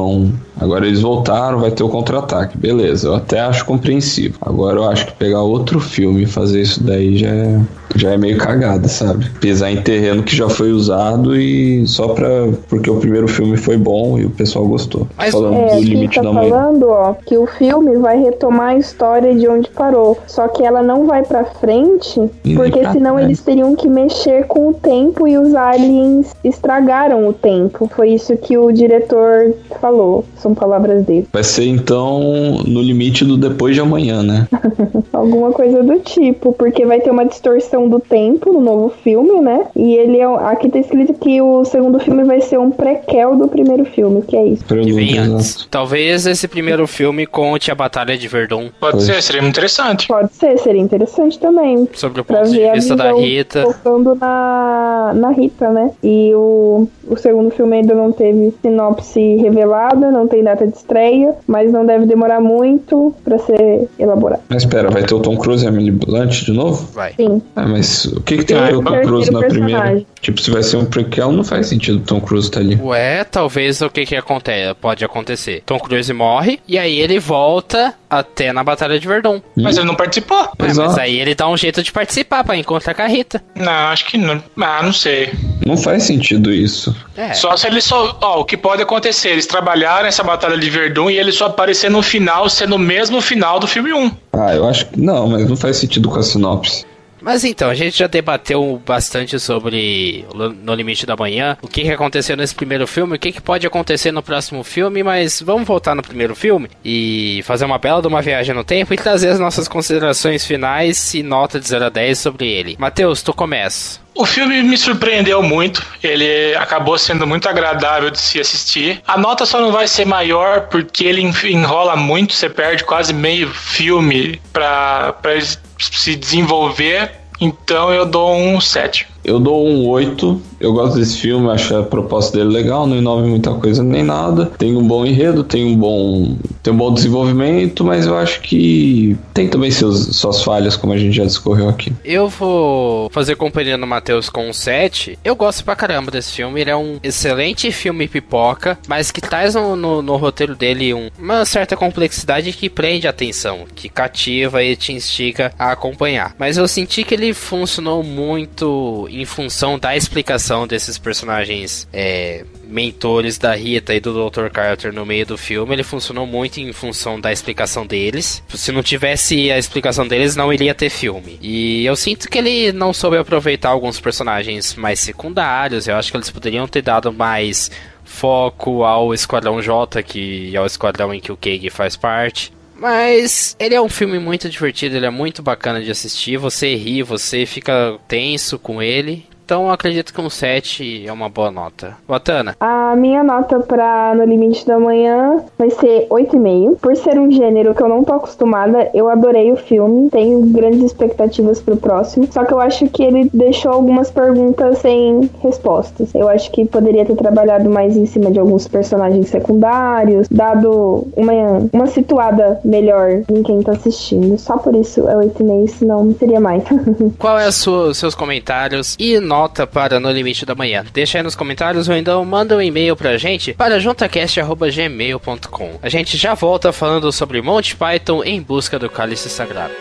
Agora eles voltaram, vai ter o contra-ataque. Beleza, eu até acho compreensível. Agora eu acho que pegar outro filme e fazer isso daí já é, já é meio cagada, sabe? Pisar em terreno que já foi usado e só pra. Porque o primeiro filme foi bom e o pessoal gostou. Mas- Falando É, do limite tá da falando, ó, que o filme vai retomar a história de onde parou. Só que ela não vai pra frente, E porque pra senão trás. eles teriam que mexer com o tempo e os aliens estragaram o tempo. Foi isso que o diretor falou. São palavras dele. Vai ser então no limite do depois de amanhã, né? Alguma coisa do tipo, porque vai ter uma distorção do tempo no novo filme, né? E ele é. Aqui tá escrito que o segundo filme vai ser um prequel do primeiro filme, que é isso. Que vem antes. exato. Talvez esse primeiro filme conte a Batalha de Verdun Pode ser, seria muito interessante. Pode ser, seria interessante também. sobre o ponto de vista da Rita. focando na, na Rita, né? E o, o segundo filme ainda não teve sinopse revelada, não tem data de estreia, mas não deve demorar muito pra ser elaborado. Mas espera, vai ter o Tom Cruise e a Emily Blunt de novo? Vai. Sim. Ah, mas o que, que tem a ver o Tom terceiro Cruise na primeira? Tipo, se vai ser um prequel, não faz sentido o Tom Cruise estar ali. Ué, talvez o que que acontece, pode acontecer. Tom Cruise morre e aí ele volta até na Batalha de Verdun. Mas ele não participou. É, mas aí ele dá um jeito de participar pra encontrar com a Rita. Não, acho que não. Ah, não sei. Não faz sentido isso. É. Só se ele só. Ó, o que pode acontecer? Eles trabalharam essa batalha de Verdun e ele só aparecer no final, sendo o mesmo final do filme 1. Ah, eu acho que. Não, mas não faz sentido com a sinopse. Mas então, a gente já debateu bastante sobre No Limite da Manhã, o que, que aconteceu nesse primeiro filme, o que, que pode acontecer no próximo filme, mas vamos voltar no primeiro filme e fazer uma bela de uma viagem no tempo e trazer as nossas considerações finais e nota de 0 a 10 sobre ele. Matheus, tu começa. O filme me surpreendeu muito. Ele acabou sendo muito agradável de se assistir. A nota só não vai ser maior porque ele enrola muito. Você perde quase meio filme para se desenvolver. Então eu dou um 7. Eu dou um 8. Eu gosto desse filme, acho a proposta dele legal, não inove muita coisa nem nada. Tem um bom enredo, tem um bom, tem um bom desenvolvimento, mas eu acho que tem também seus, suas falhas, como a gente já discorreu aqui. Eu vou fazer companhia no Matheus com um 7. Eu gosto pra caramba desse filme. Ele é um excelente filme pipoca, mas que traz no, no, no roteiro dele um, uma certa complexidade que prende a atenção, que cativa e te instiga a acompanhar. Mas eu senti que ele funcionou muito em função da explicação desses personagens é, mentores da Rita e do Dr. Carter no meio do filme, ele funcionou muito em função da explicação deles. Se não tivesse a explicação deles, não iria ter filme. E eu sinto que ele não soube aproveitar alguns personagens mais secundários. Eu acho que eles poderiam ter dado mais foco ao Esquadrão J, que é o esquadrão em que o Kang faz parte. Mas ele é um filme muito divertido, ele é muito bacana de assistir. Você ri, você fica tenso com ele. Então acredito que um 7 é uma boa nota. Watana? A minha nota pra No Limite da Manhã vai ser 8,5. Por ser um gênero que eu não tô acostumada, eu adorei o filme. Tenho grandes expectativas pro próximo. Só que eu acho que ele deixou algumas perguntas sem respostas. Eu acho que poderia ter trabalhado mais em cima de alguns personagens secundários, dado uma, uma situada melhor em quem tá assistindo. Só por isso é 8,5, senão não seria mais. Qual é os seus comentários e nota? Nota para No Limite da Manhã? Deixa aí nos comentários ou então manda um e-mail pra gente para juntacast.gmail.com. A gente já volta falando sobre Monty Python em busca do cálice sagrado.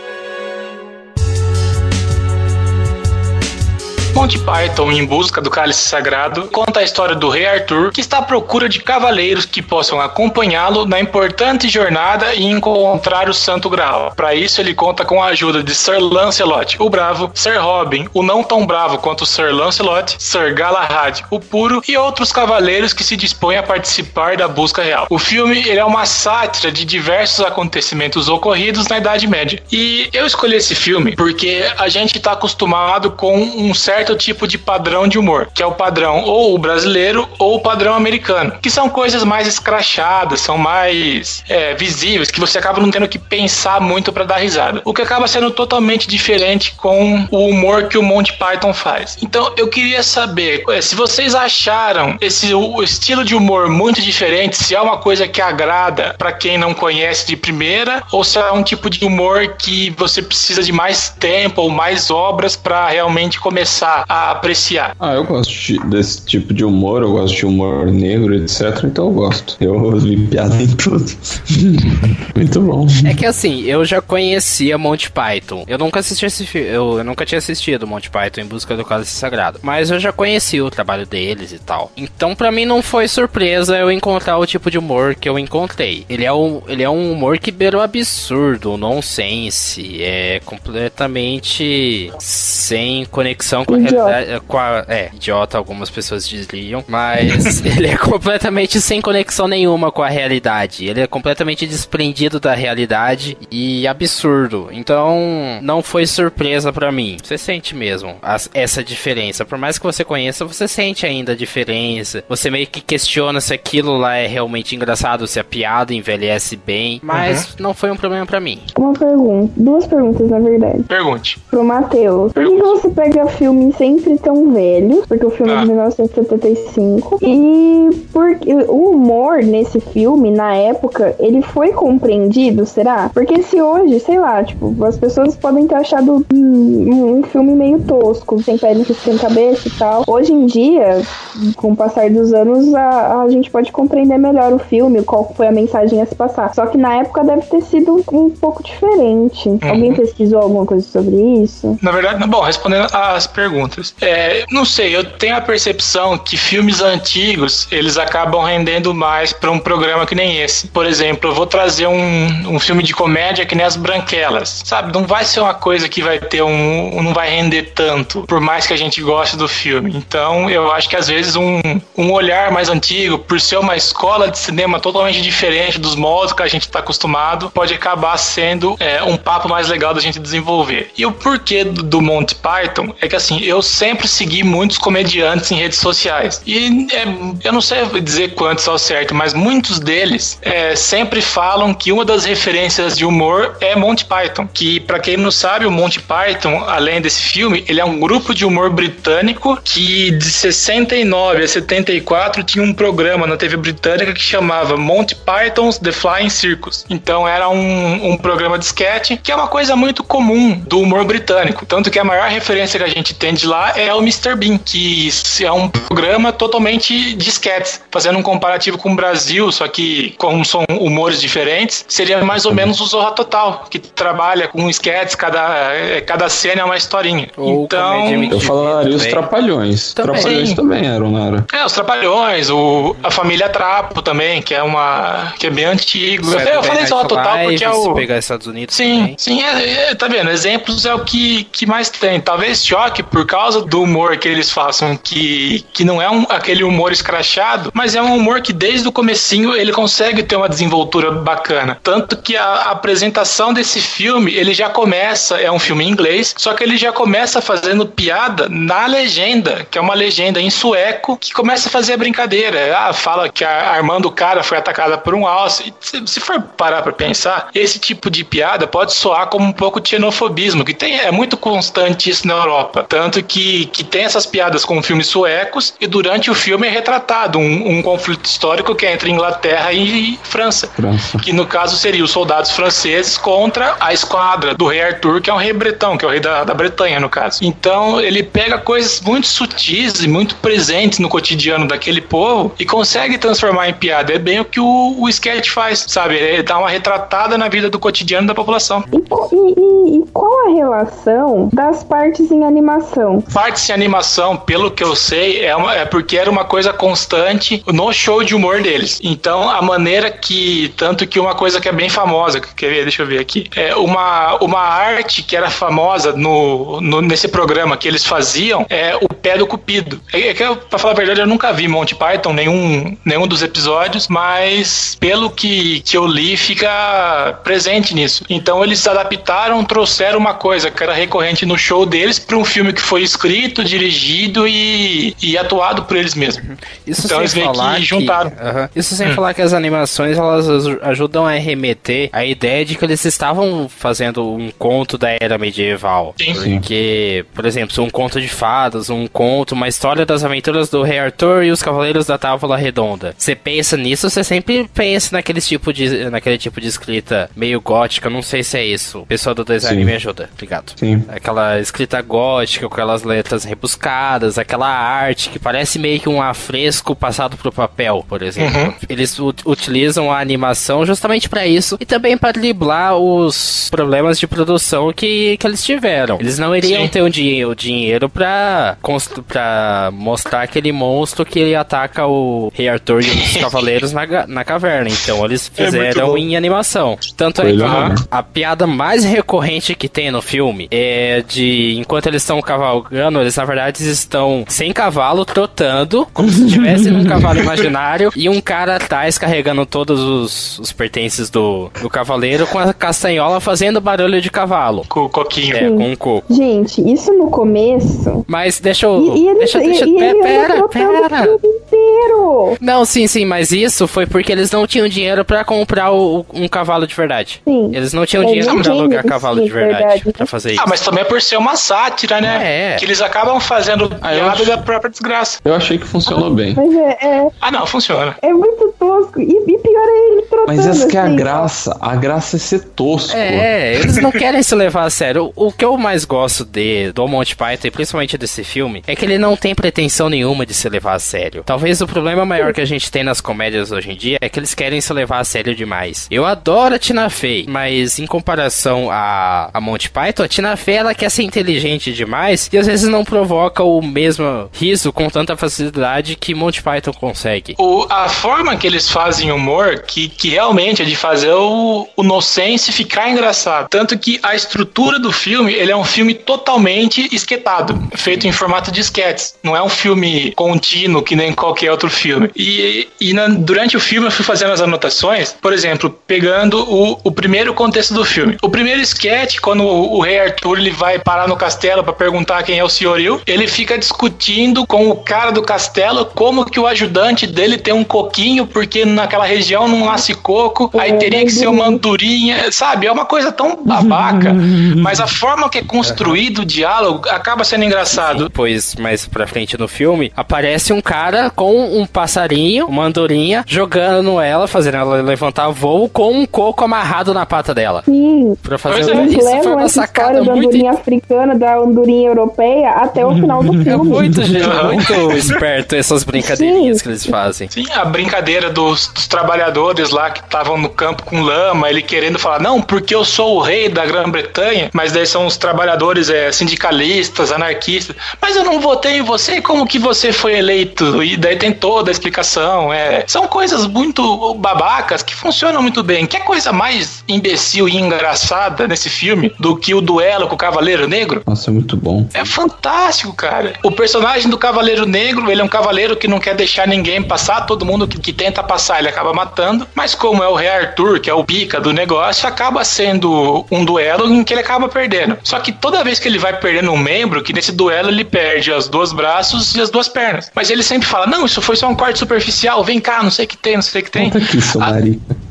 Monty Python, em busca do cálice sagrado, conta a história do rei Arthur, que está à procura de cavaleiros que possam acompanhá-lo na importante jornada e encontrar o Santo Graal. Para isso, ele conta com a ajuda de Sir Lancelot, o bravo, Sir Robin, o não tão bravo quanto Sir Lancelot, Sir Galahad, o puro e outros cavaleiros que se dispõem a participar da busca real. O filme ele é uma sátira de diversos acontecimentos ocorridos na Idade Média. E eu escolhi esse filme porque a gente está acostumado com um certo certo tipo de padrão de humor, que é o padrão ou o brasileiro ou o padrão americano, que são coisas mais escrachadas, são mais é, visíveis, que você acaba não tendo que pensar muito para dar risada. O que acaba sendo totalmente diferente com o humor que o Monty Python faz. Então eu queria saber é, se vocês acharam esse estilo de humor muito diferente, se é uma coisa que agrada para quem não conhece de primeira, ou se é um tipo de humor que você precisa de mais tempo ou mais obras para realmente começar a apreciar? Ah, eu gosto de, desse tipo de humor, eu gosto de humor negro, etc. Então eu gosto. Eu vi piada em tudo. Muito bom. É que assim, eu já conhecia Monty Python. Eu nunca assisti esse filme. Eu, eu, nunca tinha assistido Monty Python em busca do cálice sagrado. Mas eu já conhecia o trabalho deles e tal. Então para mim não foi surpresa eu encontrar o tipo de humor que eu encontrei. Ele é um, ele é um humor que beira o absurdo, nonsense. É completamente sem conexão com realidade. Com a, é, idiota, algumas pessoas diriam. Mas ele é completamente sem conexão nenhuma com a realidade. Ele é completamente desprendido da realidade e absurdo. Então, não foi surpresa para mim. Você sente mesmo as, essa diferença. Por mais que você conheça, você sente ainda a diferença. Você meio que questiona se aquilo lá é realmente engraçado, se a piada envelhece bem. Mas uhum. não foi um problema para mim. Uma pergunta. Duas perguntas, na verdade. Pergunte. Pro Matheus. Por que você pega filme sempre tão velho, porque o filme ah. é de 1975. E porque o humor nesse filme, na época, ele foi compreendido, será? Porque se hoje, sei lá, tipo, as pessoas podem ter achado um, um filme meio tosco, sem pele sem cabeça e tal. Hoje em dia, com o passar dos anos, a, a gente pode compreender melhor o filme, qual foi a mensagem a se passar. Só que na época deve ter sido um, um pouco diferente. Uhum. Alguém pesquisou alguma coisa sobre isso? Na verdade, bom, respondendo às perguntas É, não sei, eu tenho a percepção que filmes antigos eles acabam rendendo mais para um programa que nem esse. Por exemplo, eu vou trazer um, um filme de comédia que nem As Branquelas, sabe? Não vai ser uma coisa que vai ter um. não vai render tanto, por mais que a gente goste do filme. Então, eu acho que às vezes um, um olhar mais antigo, por ser uma escola de cinema totalmente diferente dos modos que a gente está acostumado, pode acabar sendo é, um papo mais legal da gente desenvolver. E o porquê do, do Monty Python é que assim, eu sempre segui muitos comediantes em redes sociais. E é, eu não sei dizer quantos ao certo, mas muitos deles é, sempre falam que uma das referências de humor é Monty Python. Que, para quem não sabe, o Monty Python, além desse filme, ele é um grupo de humor britânico que de 69 a 74 tinha um programa na TV britânica que chamava Monty Python's The Flying Circus. Então era um, um programa de sketch que é uma coisa muito comum do humor britânico. Tanto que a maior referência que a gente tem de lá é o Mr. Bean, que é um programa totalmente de sketches, fazendo um comparativo com o Brasil, só que como são humores diferentes, seria mais ou menos o Zorra Total, que trabalha com sketches, cada, cada cena é uma historinha. Ou então, eu falaria os Trapalhões. Também. Trapalhões também eram, não era? É, os Trapalhões, o, a família Trapo também, que é uma que é bem antigo. Eu, eu falei Zorra Total porque é o pegar Estados Unidos Sim, também. sim, é, é, tá vendo? Exemplos é o que, que mais tem. Talvez choque por causa do humor que eles façam, que, que não é um, aquele humor escrachado, mas é um humor que desde o comecinho ele consegue ter uma desenvoltura bacana. Tanto que a, a apresentação desse filme, ele já começa, é um filme em inglês, só que ele já começa fazendo piada na legenda, que é uma legenda em sueco, que começa a fazer a brincadeira. Ah, fala que a armando do cara foi atacada por um alce. Se, se for parar pra pensar, esse tipo de piada pode soar como um pouco de xenofobismo, que tem, é muito constante isso na Europa. Tanto que, que tem essas piadas com filmes suecos e durante o filme é retratado um, um conflito histórico que é entre Inglaterra e França. França. Que no caso seria os soldados franceses contra a esquadra do rei Arthur, que é um rei bretão, que é o rei da, da Bretanha, no caso. Então ele pega coisas muito sutis e muito presentes no cotidiano daquele povo e consegue transformar em piada. É bem o que o, o sketch faz, sabe? Ele dá uma retratada na vida do cotidiano da população. E, e, e qual a relação das partes em animação? Partes em animação, pelo que eu sei, é, uma, é porque era uma coisa constante no show de humor deles. Então, a maneira que. Tanto que uma coisa que é bem famosa, quer ver? Deixa eu ver aqui. É uma, uma arte que era famosa no, no nesse programa que eles faziam é o pé do cupido. É, é que, pra falar a verdade, eu nunca vi Monty Python, nenhum, nenhum dos episódios, mas pelo que, que eu li, fica presente nisso. Então, eles adaptaram, trouxeram uma coisa que era recorrente no show deles para um filme que foi escrito, dirigido e, e atuado por eles mesmos. Uhum. Isso então, eles meio que juntaram. Que, Isso sem hum. falar que as animações elas ajudam a remeter a ideia de que eles estavam fazendo um conto da era medieval. Sim. Porque, por exemplo, um conto de fadas, um conto, uma história das aventuras do Rei Arthur e os Cavaleiros da Távola Redonda. Você pensa nisso, você sempre pensa naquele tipo de, naquele tipo de escrita meio gótica, não sei se é isso. O pessoal do design Sim. me ajuda, obrigado. Sim. Aquela escrita gótica com aquelas letras rebuscadas, aquela arte que parece meio que um afresco passado pro papel, por exemplo. Uhum. Eles utilizam a animação justamente para isso e também para driblar os problemas de produção que, que eles tiveram. Eles não iriam Sim. ter o, dinhe o dinheiro para pra mostrar aquele monstro que ataca o Rei Arthur e os cavaleiros na, na caverna. Então eles é fizeram é em animação. Tanto é que a, a piada mais recorrente que tem no filme é de enquanto eles estão cavalgando, eles na verdade estão sem cavalo, trotando, como se estivessem num cavalo imaginário, e um cara atrás carregando todos os, os pertences do, do cavaleiro com a castanhola fazendo barulho de cavalo. Com o coquinho. É, com o coco. Gente, isso no começo. Mas deixa eu. E, e eles, deixa, deixa, e, pera, pera, pera. Inteiro. Não, sim, sim, mas isso foi porque eles não tinham dinheiro para comprar o, um cavalo de verdade. Sim. Eles não tinham é, dinheiro pra alugar cavalo de verdade, verdade. pra fazer isso. Ah, mas também é por ser uma sátira, né? É. Que eles acabam fazendo ah, piada da própria desgraça. Eu achei que funcionou ah, bem. Mas é, é, Ah, não, funciona. É muito tosco. E, e pior é ele trotando. Mas essa que é a assim. graça. A graça é ser tosco. É, eles não querem se levar a sério. O, o que eu mais gosto de, do Monty Python, e principalmente desse filme, é que ele não tem pretensão nenhuma de se levar a sério. Talvez o problema maior que a gente tem nas comédias hoje em dia é que eles querem se levar a sério demais. Eu adoro a Tina Fey, mas em comparação a, a Monty Python, a Tina Fey ela quer ser inteligente demais e às vezes não provoca o mesmo riso com tanta facilidade que Monty Python consegue. O, a forma que eles fazem humor, que, que realmente é de fazer o, o nonsense ficar engraçado. Tanto que a estrutura do filme, ele é um filme totalmente esquetado, feito em formato de esquetes. Não é um filme contínuo que nem qualquer outro filme. E, e na, durante o filme eu fui fazendo as anotações, por exemplo, pegando o, o primeiro contexto do filme. O primeiro sketch, quando o, o rei Arthur ele vai parar no castelo para perguntar quem é o senhorio, ele fica discutindo com o cara do castelo como que o ajudante dele tem um coquinho, porque naquela região não nasce coco, aí teria que ser uma andorinha, sabe? É uma coisa tão babaca, mas a forma que é construído o diálogo acaba sendo engraçado. Sim, pois mais pra frente no filme, aparece um cara com um passarinho, uma andorinha, jogando ela, fazendo ela levantar voo com um coco amarrado na pata dela. Sim. Pra fazer Eles isso foi uma essa sacada história da muito andorinha africana, da andorinha europeia até o final do É filme. muito, muito esperto essas brincadeirinhas que eles fazem. Sim, a brincadeira dos, dos trabalhadores lá que estavam no campo com lama, ele querendo falar, não, porque eu sou o rei da Grã-Bretanha, mas daí são os trabalhadores é, sindicalistas, anarquistas. Mas eu não votei em você, como que você foi eleito? E daí tem toda a explicação. É, são coisas muito babacas que funcionam muito bem. Que coisa mais imbecil e engraçada nesse filme do que o duelo com o Cavaleiro Negro? Nossa, é muito bom. É fantástico, cara. O personagem do Cavaleiro Negro, ele é um cavaleiro que não quer deixar ninguém passar, todo mundo que, que tenta passar ele acaba matando, mas como é o Rei Arthur, que é o pica do negócio, acaba sendo um duelo em que ele acaba perdendo. Só que toda vez que ele vai perdendo um membro, que nesse duelo ele perde os dois braços e as duas pernas. Mas ele sempre fala: Não, isso foi só um corte superficial, vem cá, não sei o que tem, não sei o que tem. Conta aqui, seu A-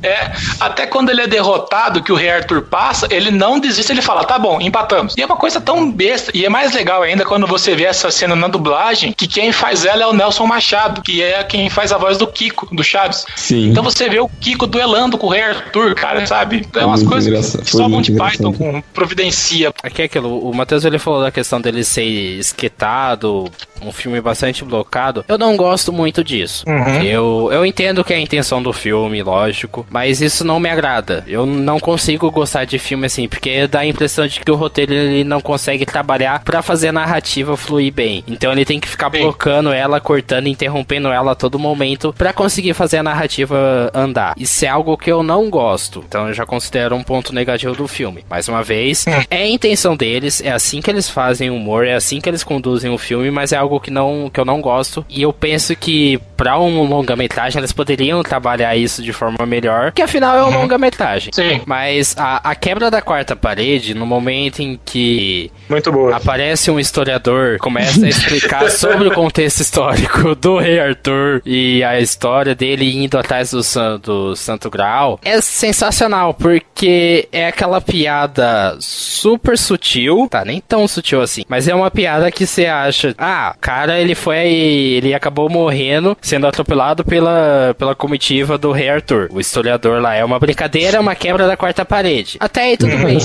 é, até quando ele é derrotado, que o Rei Arthur passa, ele não desiste, ele fala, tá bom, empatamos. E é uma coisa tão besta, e é mais legal ainda quando você vê essa cena na dublagem, que quem faz ela é o Nelson Machado, que é quem faz a voz do Kiko, do Chaves. Sim. Então você vê o Kiko duelando com o Rei Arthur, cara, sabe? É umas coisas engraçado, que só Monty Python com providencia. Aqui é aquilo, o Matheus ele falou da questão dele ser esquetado, um filme bastante blocado. Eu não gosto muito disso. Uhum. Eu, eu entendo que é a intenção do filme, lógico, mas isso não me agrada. Eu não consigo gostar de filme assim, porque dá a impressão de que o roteiro ele não consegue trabalhar pra fazer a narrativa fluir bem. Então ele tem que ficar Sim. blocando ela, cortando, interrompendo ela a todo momento pra conseguir fazer a narrativa andar. Isso é algo que eu não gosto. Então eu já considero um ponto negativo do filme. Mais uma vez, é a intenção deles, é assim que eles fazem o humor, é assim que eles conduzem o filme, mas é algo que, não, que eu não gosto. E eu penso que pra um longa-metragem eles poderiam trabalhar isso de forma melhor, que afinal é um longa-metragem. Sim, Mas a, a quebra da quarta parede, no momento em que aparece um historiador, começa a explicar sobre o contexto histórico do rei Arthur e a história dele indo atrás do, do Santo Graal, é sensacional, porque é aquela piada super sutil, tá, nem tão sutil assim, mas é uma piada que você acha, ah, o cara ele foi, ele acabou morrendo, sendo atropelado pela, pela comitiva do rei Arthur. O historiador lá é uma brincadeira, é uma quebra da quarta parede. Até aí tudo bem.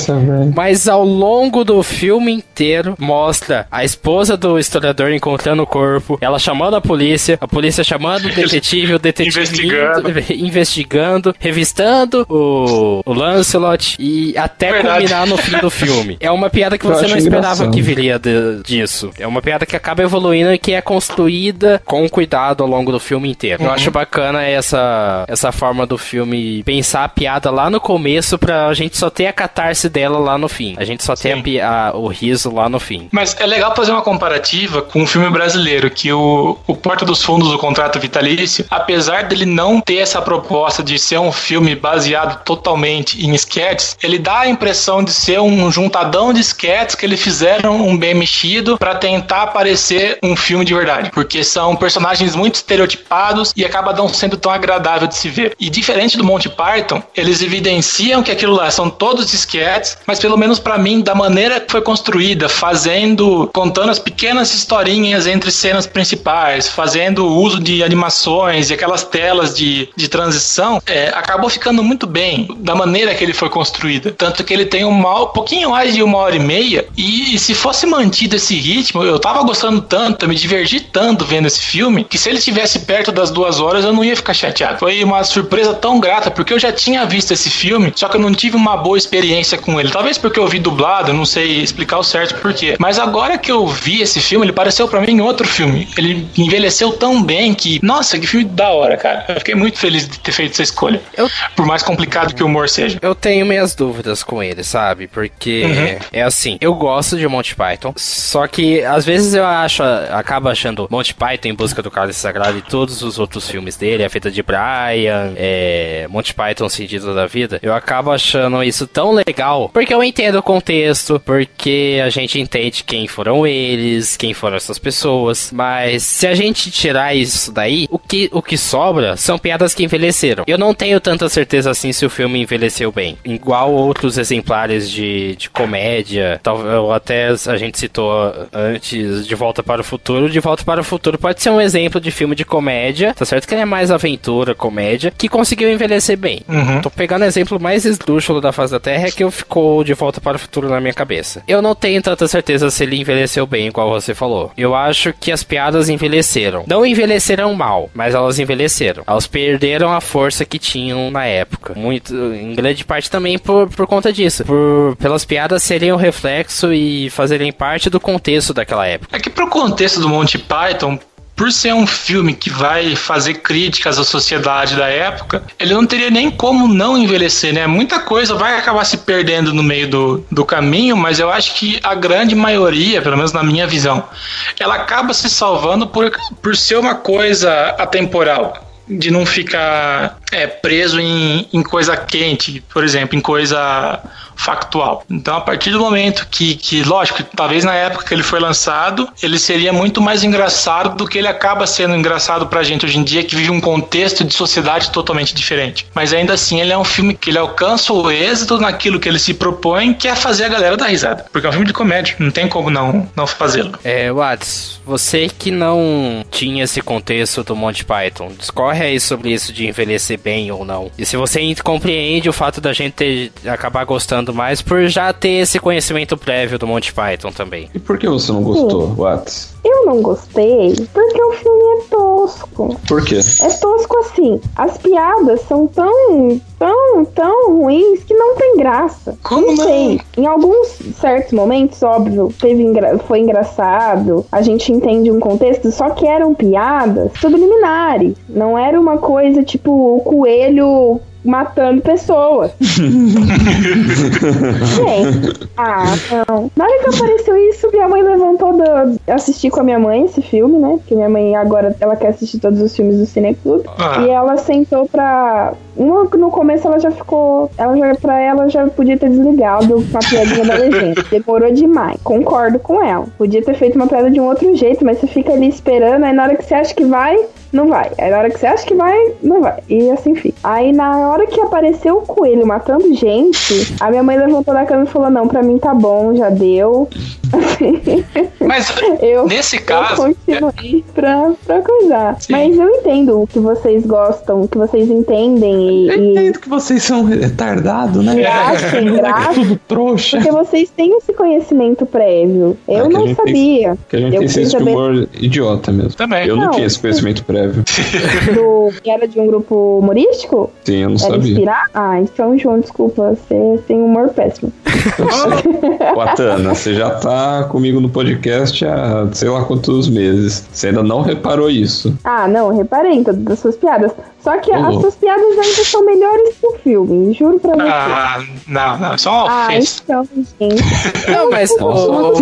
Mas ao longo do filme inteiro, mostra a esposa do historiador encontrando o corpo, ela chamando a polícia, a polícia chamando o detetive, o detetive Investigando. indo- investigando, revistando o, o Lancelot e até Verdade. culminar no fim do filme. É uma piada que você não esperava engraçado. que viria de- disso. É uma piada que acaba evoluindo e que é construída com cuidado ao longo do filme inteiro. Eu acho bacana essa, essa forma do filme pensar a piada lá no começo pra gente só ter a catarse dela lá no fim. A gente só ter a Sim. a- o riso lá no fim. Mas é legal fazer uma comparativa com um filme brasileiro, que o, o Porta dos Fundos do Contrato Vitalício, apesar dele não ter essa proposta de ser um filme baseado totalmente em sketches, ele dá a impressão de ser um juntadão de sketches que eles fizeram um bem mexido pra tentar parecer um filme de verdade. Porque são personagens muito estereotipados e acaba não sendo tão agradável de se ver. E diferente do Monty Python, eles evidenciam que aquilo lá são todos esquetes, mas pelo menos para mim, da maneira que foi construída, fazendo, contando as pequenas historinhas entre cenas principais, fazendo uso de animações e aquelas telas de, de transição, é, acabou ficando muito bem da maneira que ele foi construído. Tanto que ele tem um, mal, pouquinho mais de uma hora e meia, e, e se fosse mantido esse ritmo, eu tava gostando tanto, eu me diverti tanto vendo esse filme, que se ele estivesse perto das duas horas, eu não ia ficar chateado. Foi uma surpresa tão grata, porque eu já tinha visto esse filme, só que eu não tive uma boa experiência com ele. Talvez porque eu vi dublado, eu não sei explicar o certo porquê. Mas agora que eu vi esse filme, ele pareceu para mim outro filme. Ele envelheceu tão bem que, nossa, que filme da hora, cara. Eu fiquei muito feliz de ter feito essa escolha. Eu... Por mais complicado que o humor seja. Eu tenho minhas dúvidas com ele, sabe? Porque uhum. é assim, eu gosto de Monty Python, só que às vezes eu acho, acabo achando Monty Python em busca do cálice sagrado e todos os outros filmes dele, A Feita de Brian, é, Monty Python Sentido da Vida, eu acabo achando isso tão legal, porque eu entendo o contexto, porque a gente entende quem foram eles, quem foram essas pessoas, mas se a gente tirar isso daí, o que, o que sobra são piadas que envelheceram. Eu não tenho tanta certeza assim se o filme envelheceu bem. Igual outros exemplares de, de comédia, talvez até a gente citou antes de Volta para o Futuro. De Volta para o Futuro pode ser um exemplo de filme de comédia, tá certo que ele é mais aventura, comédia, que conseguiu envelhecer bem. Uhum. Tô pegando o exemplo mais esdrúxulo da face da Terra é que eu ficou De Volta para o Futuro na minha cabeça. Eu não tenho tanta certeza se ele envelheceu bem, igual você falou. Eu acho que as piadas envelheceram. Não envelheceram mal, mas elas envelheceram. Elas perderam a força que tinham na época. Muito, em grande parte também por, por conta disso. Por, pelas piadas serem um reflexo e fazerem parte do contexto daquela época. É que pro contexto do Monty Python, por ser um filme que vai fazer críticas à sociedade da época, ele não teria nem como não envelhecer, né? Muita coisa vai acabar se perdendo no meio do, do caminho, mas eu acho que a grande maioria, pelo menos na minha visão, ela acaba se salvando por, por ser uma coisa atemporal de não ficar é, preso em, em coisa quente, por exemplo, em coisa factual. Então, a partir do momento que, que, lógico, talvez na época que ele foi lançado, ele seria muito mais engraçado do que ele acaba sendo engraçado pra gente hoje em dia, que vive um contexto de sociedade totalmente diferente. Mas ainda assim, ele é um filme que ele alcança o êxito naquilo que ele se propõe, que é fazer a galera dar risada. Porque é um filme de comédia, não tem como não, não fazê-lo. É, Watts, você que não tinha esse contexto do Monty Python, discorre aí sobre isso de envelhecer bem ou não. E se você compreende o fato da gente ter, acabar gostando mais por já ter esse conhecimento prévio do Monty Python também. E por que você não gostou, Sim. Watts? Eu não gostei porque o filme é tosco. Por quê? É tosco assim. As piadas são tão, tão, tão ruins que não tem graça. Como não, não? sei. Em alguns certos momentos, óbvio, teve engra foi engraçado. A gente entende um contexto, só que eram piadas subliminares. Não era uma coisa tipo o coelho matando pessoas. Gente, ah, não. Na hora que apareceu isso, minha mãe levantou da. assistir com a minha mãe esse filme, né? Porque minha mãe agora ela quer assistir todos os filmes do Cineclube. Ah. E ela sentou pra. Uma, no começo ela já ficou. Ela já, pra ela já podia ter desligado com a piadinha da legenda. Demorou demais. Concordo com ela. Podia ter feito uma piada de um outro jeito, mas você fica ali esperando, aí na hora que você acha que vai, não vai. Aí na hora que você acha que vai, não vai. E assim fica. Aí na hora que apareceu o coelho matando gente, a minha mãe levantou da cama e falou: Não, pra mim tá bom, já deu. Mas eu, nesse caso. Eu continuei é... pra, pra coisar. Sim. Mas eu entendo o que vocês gostam, o que vocês entendem. E, eu entendo que vocês são retardados, né? Graças, graças. Tudo trouxa. Porque vocês têm esse conhecimento prévio. Eu é não sabia. Tem, que a gente eu tem senso de humor idiota mesmo. Também. Eu não, não tinha esse conhecimento prévio prévio. Do, era de um grupo humorístico? Sim, eu não era sabia. Inspirar? Ah, então, João, desculpa, você tem humor péssimo. Watana, você já tá comigo no podcast há sei lá quantos meses. Você ainda não reparou isso. Ah, não, reparei em todas as suas piadas. Só que oh. as suas piadas ainda são melhores que o filme, juro pra você. Ah, não, não, só uma ofensa. Ah, então, gente. Não, mas, oh,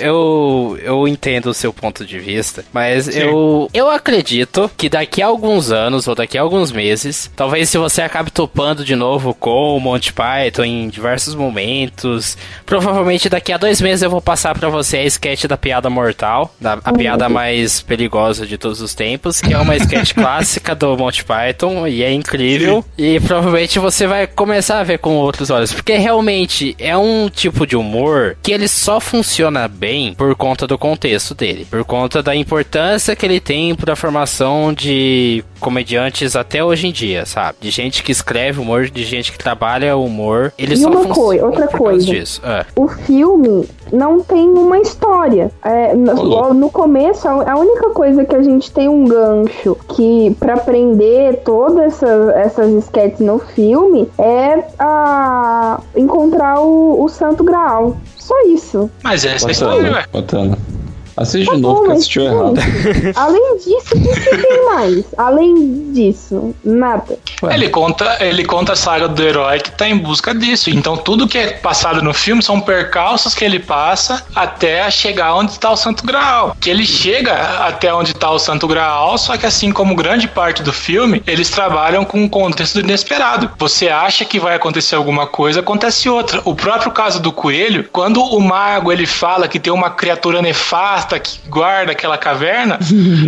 eu, eu entendo o seu ponto de vista, mas eu, eu acredito que daqui a alguns anos ou daqui a alguns meses, talvez se você acabe topando de novo com o Monty Python em diversos momentos, provavelmente daqui a dois meses eu vou passar para você a sketch da piada mortal, da, a piada mais perigosa de todos os tempos, que é uma sketch clássica do Monty Python Python e é incrível. E provavelmente você vai começar a ver com outros olhos. Porque realmente é um tipo de humor que ele só funciona bem por conta do contexto dele. Por conta da importância que ele tem para a formação de comediantes até hoje em dia, sabe? De gente que escreve humor, de gente que trabalha humor. Ele e só uma coisa, outra coisa. Disso. É. O filme não tem uma história. É, no, no, começo, a única coisa que a gente tem um gancho que para prender todas essas, essas sketches no filme é a encontrar o, o Santo Graal. Só isso. Mas essa é a história, ué. Assiste tá de novo, bom, que assistiu errado. Além disso, o que tem mais? Além disso, nada. Ele conta, ele conta a saga do herói que tá em busca disso. Então tudo que é passado no filme são percalços que ele passa até chegar onde está o Santo Graal. Que ele chega até onde está o Santo Graal, só que assim como grande parte do filme, eles trabalham com um contexto inesperado. Você acha que vai acontecer alguma coisa, acontece outra. O próprio caso do coelho, quando o mago ele fala que tem uma criatura nefasta que guarda aquela caverna,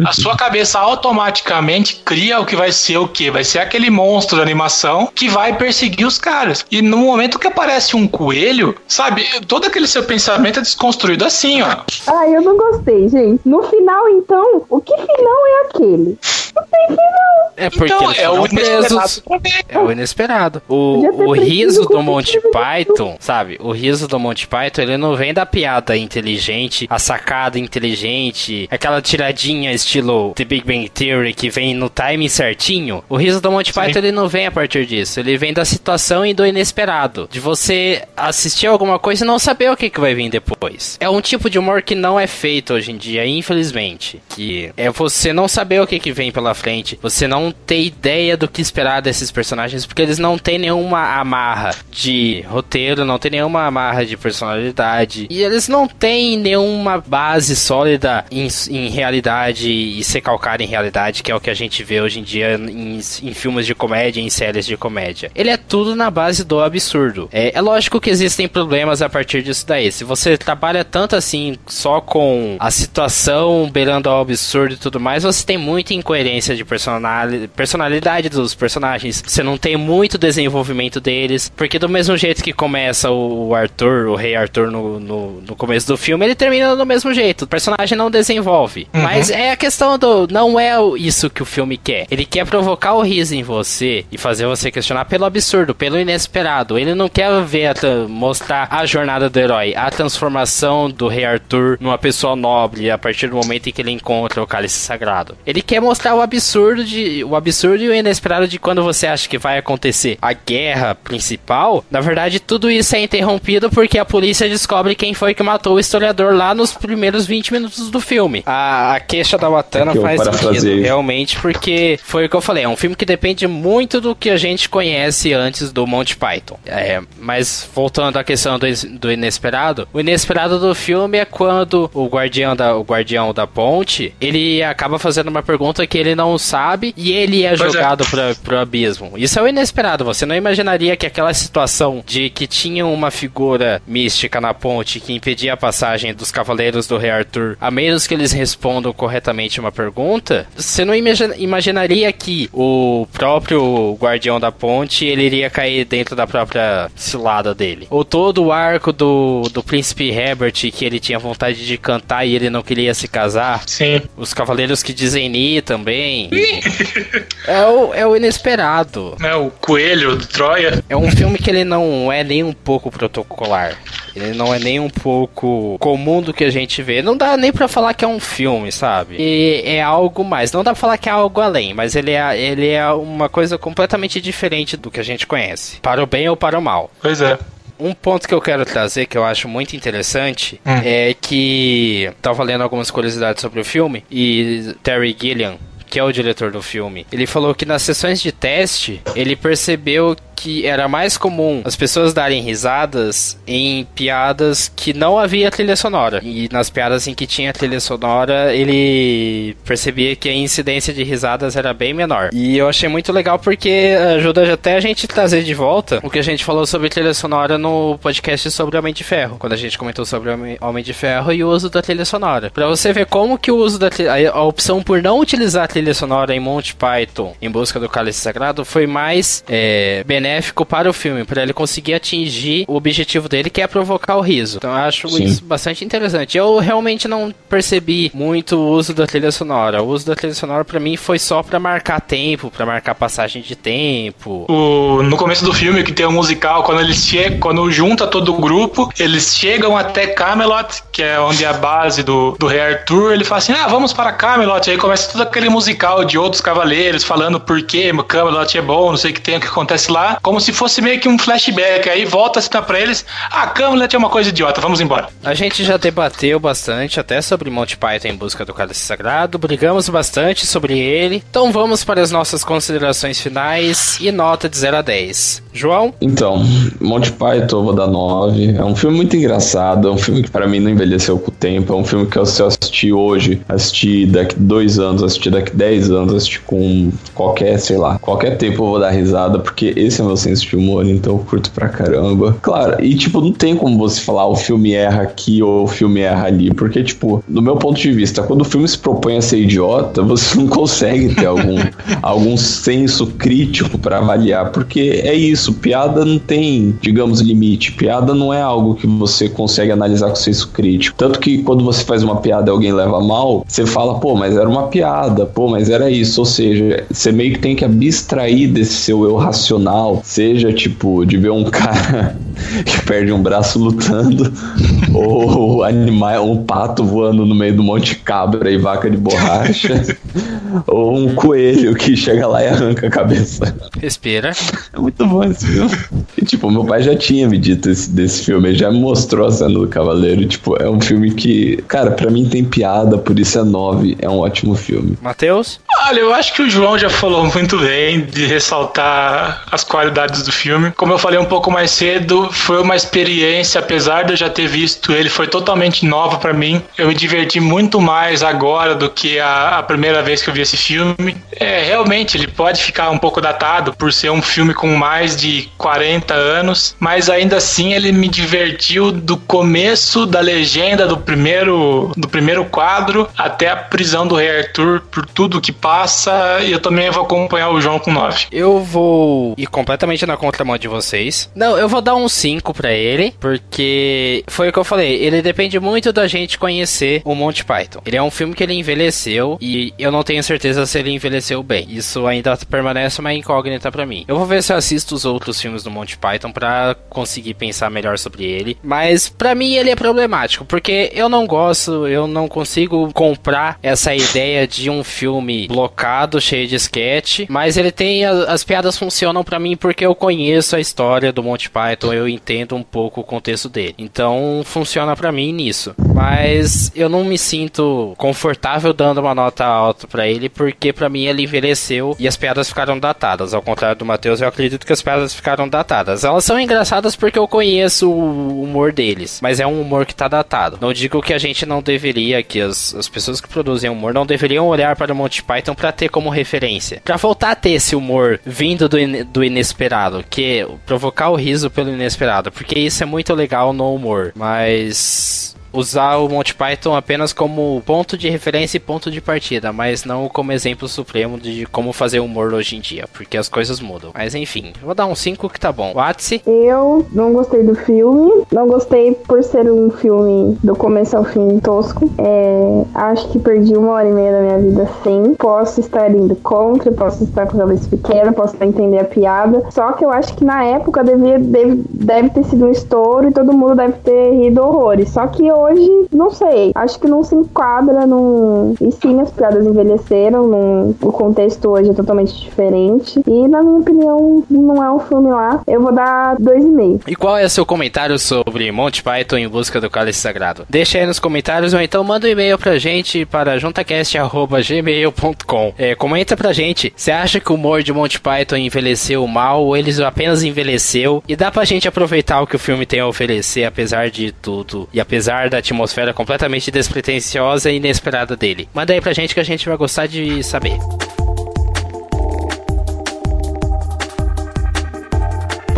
a sua cabeça automaticamente cria o que vai ser o quê? Vai ser aquele monstro da animação que vai perseguir os caras. E no momento que aparece um coelho, sabe, todo aquele seu pensamento é desconstruído assim, ó. Ah, eu não gostei, gente. No final, então, o que final é aquele? Não tem final. É porque então, é o inesperado. É o inesperado. O, o riso do Monty Python, sabe? O riso do Monty Python, ele não vem da piada inteligente, a sacada inteligente, aquela tiradinha estilo The Big Bang Theory que vem no timing certinho. O riso do Monty Sim. Python ele não vem a partir disso, ele vem da situação e do inesperado, de você assistir alguma coisa e não saber o que, que vai vir depois. É um tipo de humor que não é feito hoje em dia, infelizmente, que é você não saber o que, que vem pela frente, você não ter ideia do que esperar desses personagens, porque eles não têm nenhuma amarra de roteiro, não tem nenhuma amarra de personalidade, e eles não têm nenhuma base sólida em, em realidade e ser calcada em realidade, que é o que a gente vê hoje em dia em, em filmes de comédia, em séries de comédia. Ele é tudo na base do absurdo. É, é lógico que existem problemas a partir disso daí. Se você trabalha tanto assim só com a situação beirando ao absurdo e tudo mais, você tem muita incoerência de personalidade, personalidade dos personagens. Você não tem muito desenvolvimento deles, porque do mesmo jeito que começa o Arthur, o rei Arthur no, no, no começo do filme, ele termina do mesmo jeito personagem não desenvolve. Uhum. Mas é a questão do. Não é isso que o filme quer. Ele quer provocar o riso em você e fazer você questionar pelo absurdo, pelo inesperado. Ele não quer ver, mostrar a jornada do herói, a transformação do rei Arthur numa pessoa nobre a partir do momento em que ele encontra o cálice sagrado. Ele quer mostrar o absurdo de. o absurdo e o inesperado de quando você acha que vai acontecer a guerra principal. Na verdade, tudo isso é interrompido porque a polícia descobre quem foi que matou o historiador lá nos primeiros 20 20 minutos do filme. A, a queixa da Watana é faz sentido, realmente, porque foi o que eu falei, é um filme que depende muito do que a gente conhece antes do Monty Python. É, mas voltando à questão do, do inesperado, o inesperado do filme é quando o guardião da, o guardião da ponte, ele acaba fazendo uma pergunta que ele não sabe e ele é pois é. jogado é. Pra, pro abismo. Isso é o inesperado, você não imaginaria que aquela situação de que tinha uma figura mística na ponte que impedia a passagem dos cavaleiros do Rei Arthur a menos que eles respondam corretamente uma pergunta, você não imagina, imaginaria que o próprio guardião da ponte ele iria cair dentro da própria cilada dele. Ou todo o arco do, do príncipe Herbert que ele tinha vontade de cantar e ele não queria se casar. Sim. Os cavaleiros que dizem Ni também. é, o, é o inesperado. É o coelho do Troia. É um filme que ele não é nem um pouco protocolar. Ele não é nem um pouco comum do que a gente vê. Não dá nem para falar que é um filme, sabe? E é algo mais. Não dá pra falar que é algo além, mas ele é, ele é uma coisa completamente diferente do que a gente conhece. Para o bem ou para o mal. Pois é um ponto que eu quero trazer que eu acho muito interessante hum. é que tava lendo algumas curiosidades sobre o filme e Terry Gilliam que é o diretor do filme, ele falou que nas sessões de teste ele percebeu que era mais comum as pessoas darem risadas em piadas que não havia trilha sonora. E nas piadas em que tinha trilha sonora, ele percebia que a incidência de risadas era bem menor. E eu achei muito legal porque ajuda até a gente trazer de volta o que a gente falou sobre trilha sonora no podcast sobre Homem de Ferro, quando a gente comentou sobre Homem de Ferro e o uso da trilha sonora. Para você ver como que o uso da trilha, a opção por não utilizar a trilha sonora em Monty Python em busca do cálice sagrado foi mais é, benéfico para o filme, para ele conseguir atingir o objetivo dele, que é provocar o riso. Então eu acho Sim. isso bastante interessante. Eu realmente não percebi muito o uso da trilha sonora. O uso da trilha sonora para mim foi só para marcar tempo, para marcar passagem de tempo. O, no começo do filme que tem um musical, quando eles chegam, quando junta todo o grupo, eles chegam até Camelot, que é onde é a base do, do Rei Arthur, ele fala assim: "Ah, vamos para Camelot". Aí começa todo aquele musical de outros cavaleiros falando por que Camelot é bom, não sei o que tem, o que acontece lá, como se fosse meio que um flashback. Aí volta a citar pra eles: "Ah, Camelot é uma coisa idiota, vamos embora". A gente já debateu bastante até sobre Monty Python em busca do cálice sagrado, brigamos bastante sobre ele. Então vamos para as nossas considerações finais e nota de 0 a 10. João? Então, Monty Python eu vou dar 9. É um filme muito engraçado, é um filme que para mim não envelheceu com o tempo, é um filme que eu, se eu assistir hoje, assistir daqui dois anos, assistir daqui 10 anos, assistir com qualquer, sei lá, qualquer tempo eu vou dar risada, porque esse é meu senso de humor, então eu curto pra caramba. Claro, e tipo, não tem como você falar o filme erra aqui ou o filme erra ali, porque tipo, do meu ponto de vista, quando o filme se propõe a ser idiota, você não consegue ter algum, algum senso crítico para avaliar, porque é isso, piada não tem, digamos, limite. Piada não é algo que você consegue analisar com senso crítico. Tanto que quando você faz uma piada e alguém leva mal, você fala, pô, mas era uma piada, pô, mas era isso. Ou seja, você meio que tem que abstrair desse seu eu racional, seja tipo de ver um cara que perde um braço lutando, ou animal, um pato voando no meio do monte de cabra e vaca de borracha, ou um coelho que chega lá e arranca a cabeça. Respira. É muito bom esse filme. E, tipo, meu pai já tinha me dito esse, desse filme, ele já me mostrou a cena do Cavaleiro. Tipo, é um filme que, cara, para mim tem piada, por isso é nove. É um ótimo filme. Matheus? Olha, eu acho que o João já falou muito bem de ressaltar as qualidades do filme. Como eu falei um pouco mais cedo, foi uma experiência, apesar de eu já ter visto ele, foi totalmente nova para mim. Eu me diverti muito mais agora do que a, a, primeira vez que eu vi esse filme. É, realmente, ele pode ficar um pouco datado por ser um filme com mais de 40 anos, mas ainda assim ele me divertiu do começo da legenda do primeiro, do primeiro quadro até a prisão do Rei Arthur, por tudo que passa, e eu também vou acompanhar o João com 9. Eu vou ir completamente na contramão de vocês. Não, eu vou dar um 5 para ele, porque foi o que eu falei, ele depende muito da gente conhecer o Monty Python. Ele é um filme que ele envelheceu e eu não tenho certeza se ele envelheceu bem. Isso ainda permanece uma incógnita para mim. Eu vou ver se eu assisto os outros filmes do Monty Python para conseguir pensar melhor sobre ele, mas para mim ele é problemático, porque eu não gosto, eu não consigo comprar essa ideia de um filme blocado, cheio de sketch, mas ele tem as piadas funcionam para mim porque eu conheço a história do Monty Python, eu entendo um pouco o contexto dele. Então funciona para mim nisso. Mas eu não me sinto confortável dando uma nota alta para ele porque para mim ele envelheceu e as piadas ficaram datadas. Ao contrário do Matheus, eu acredito que as piadas ficaram datadas. Elas são engraçadas porque eu conheço o humor deles, mas é um humor que tá datado. Não digo que a gente não deveria, que as, as pessoas que produzem humor não deveriam olhar para o Monty Python para ter como referência. Para voltar a ter esse humor vindo do, in, do inesperado, que provocar o riso pelo inesperado, porque isso é muito legal no humor, mas usar o Monty Python apenas como ponto de referência e ponto de partida, mas não como exemplo supremo de como fazer humor hoje em dia, porque as coisas mudam. Mas enfim, vou dar um 5 que tá bom. Watsi? Eu não gostei do filme, não gostei por ser um filme do começo ao fim tosco. É, acho que perdi uma hora e meia da minha vida sem. Posso estar indo contra, posso estar com a cabeça pequena, posso não entender a piada. Só que eu acho que na época devia, deve, deve ter sido um estouro e todo mundo deve ter rido horrores. Só que hoje hoje, não sei. Acho que não se enquadra num. E sim, as piadas envelheceram, num... o contexto hoje é totalmente diferente. E, na minha opinião, não é um filme lá. Eu vou dar 2,5. E qual é o seu comentário sobre Monty Python em busca do cálice sagrado? Deixa aí nos comentários ou então manda um e-mail pra gente para juntacast.gmail.com. É, comenta pra gente. Você acha que o humor de Monty Python envelheceu mal ou eles apenas envelheceu? E dá pra gente aproveitar o que o filme tem a oferecer, apesar de tudo. E apesar da atmosfera completamente despretensiosa e inesperada dele. Manda aí pra gente que a gente vai gostar de saber.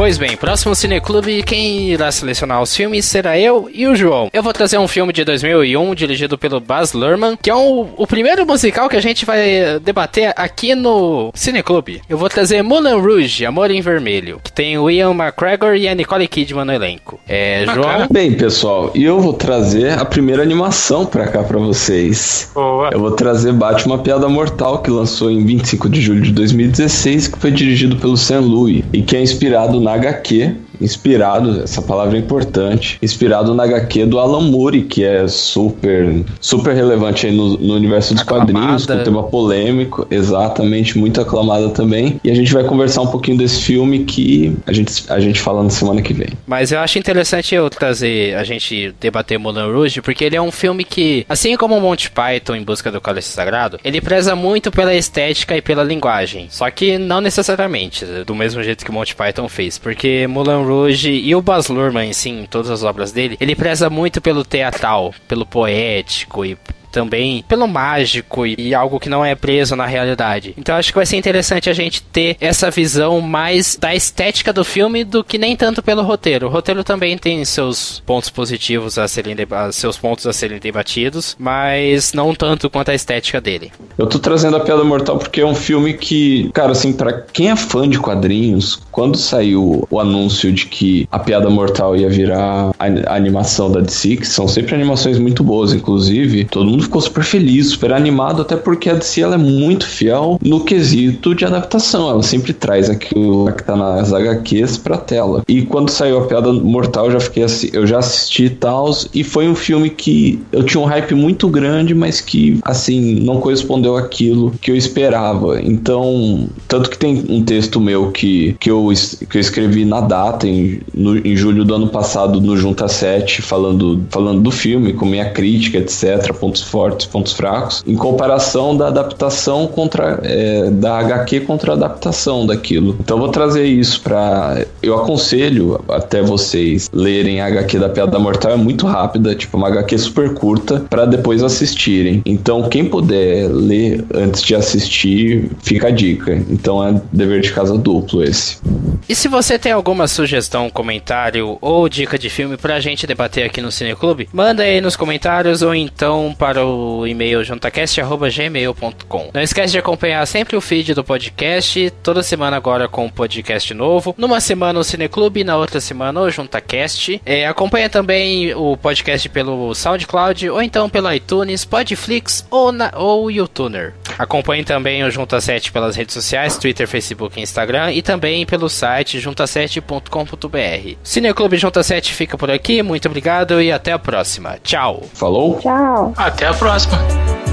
Pois bem, próximo Cineclube, quem irá selecionar os filmes será eu e o João. Eu vou trazer um filme de 2001, dirigido pelo Baz Luhrmann, que é um, o primeiro musical que a gente vai debater aqui no Cineclube. Eu vou trazer Moulin Rouge, Amor em Vermelho, que tem o Ian McGregor e a Nicole Kidman no elenco. É, João? Bem, pessoal, e eu vou trazer a primeira animação pra cá pra vocês. Boa. Eu vou trazer Batman Piada Mortal, que lançou em 25 de julho de 2016, que foi dirigido pelo Sam Louis e que é inspirado na HQ, inspirado, essa palavra é importante, inspirado na HQ do Alan Moore, que é super super relevante aí no, no universo dos Aclamada. quadrinhos, com tema polêmico, exatamente, muito aclamada também. E a gente vai conversar um pouquinho desse filme que a gente, a gente fala na semana que vem. Mas eu acho interessante eu trazer, a gente debater Moulin Rouge, porque ele é um filme que, assim como Monty Python em busca do Cálice Sagrado, ele preza muito pela estética e pela linguagem. Só que não necessariamente, do mesmo jeito que o Monty Python fez, porque Moulin Rouge e o Baz Luhrmann, sim, em todas as obras dele, ele preza muito pelo teatral, pelo poético e também pelo mágico e, e algo que não é preso na realidade. Então acho que vai ser interessante a gente ter essa visão mais da estética do filme do que nem tanto pelo roteiro. O roteiro também tem seus pontos positivos a serem seus pontos a serem debatidos, mas não tanto quanto a estética dele. Eu tô trazendo a Piada Mortal porque é um filme que, cara, assim, pra quem é fã de quadrinhos, quando saiu o anúncio de que a Piada Mortal ia virar a animação da DC, que são sempre animações muito boas, inclusive, todo mundo ficou super feliz, super animado, até porque a DC ela é muito fiel no quesito de adaptação. Ela sempre traz aquilo que tá nas HQs pra tela. E quando saiu a Piada Mortal, eu já fiquei assim, eu já assisti e tal, e foi um filme que eu tinha um hype muito grande, mas que, assim, não correspondeu àquilo que eu esperava. Então, tanto que tem um texto meu que, que, eu, que eu escrevi na data, em, no- em julho do ano passado, no Junta 7, falando, falando do filme, com minha crítica, etc., pontos fortes, pontos fracos, em comparação da adaptação contra é, da HQ contra a adaptação daquilo. Então vou trazer isso pra. Eu aconselho até vocês lerem a HQ da Piada Mortal, é muito rápida, tipo uma HQ super curta, pra depois assistirem. Então quem puder ler antes de assistir, fica a dica. Então é dever de casa duplo esse. E se você tem alguma sugestão, comentário ou dica de filme pra gente debater aqui no Cineclube, manda aí nos comentários ou então para o e-mail juntacast.gmail.com. Não esquece de acompanhar sempre o feed do podcast, toda semana agora com um podcast novo. Numa semana o Cineclube, na outra semana o JuntaCast. É, acompanha também o podcast pelo SoundCloud ou então pelo iTunes, Podflix ou, na, ou YouTuner. Acompanhe também o Junta 7 pelas redes sociais, Twitter, Facebook e Instagram e também pelo site junta7.com.br. Cineclube Junta 7 fica por aqui, muito obrigado e até a próxima. Tchau! Falou? Tchau. Até a próxima.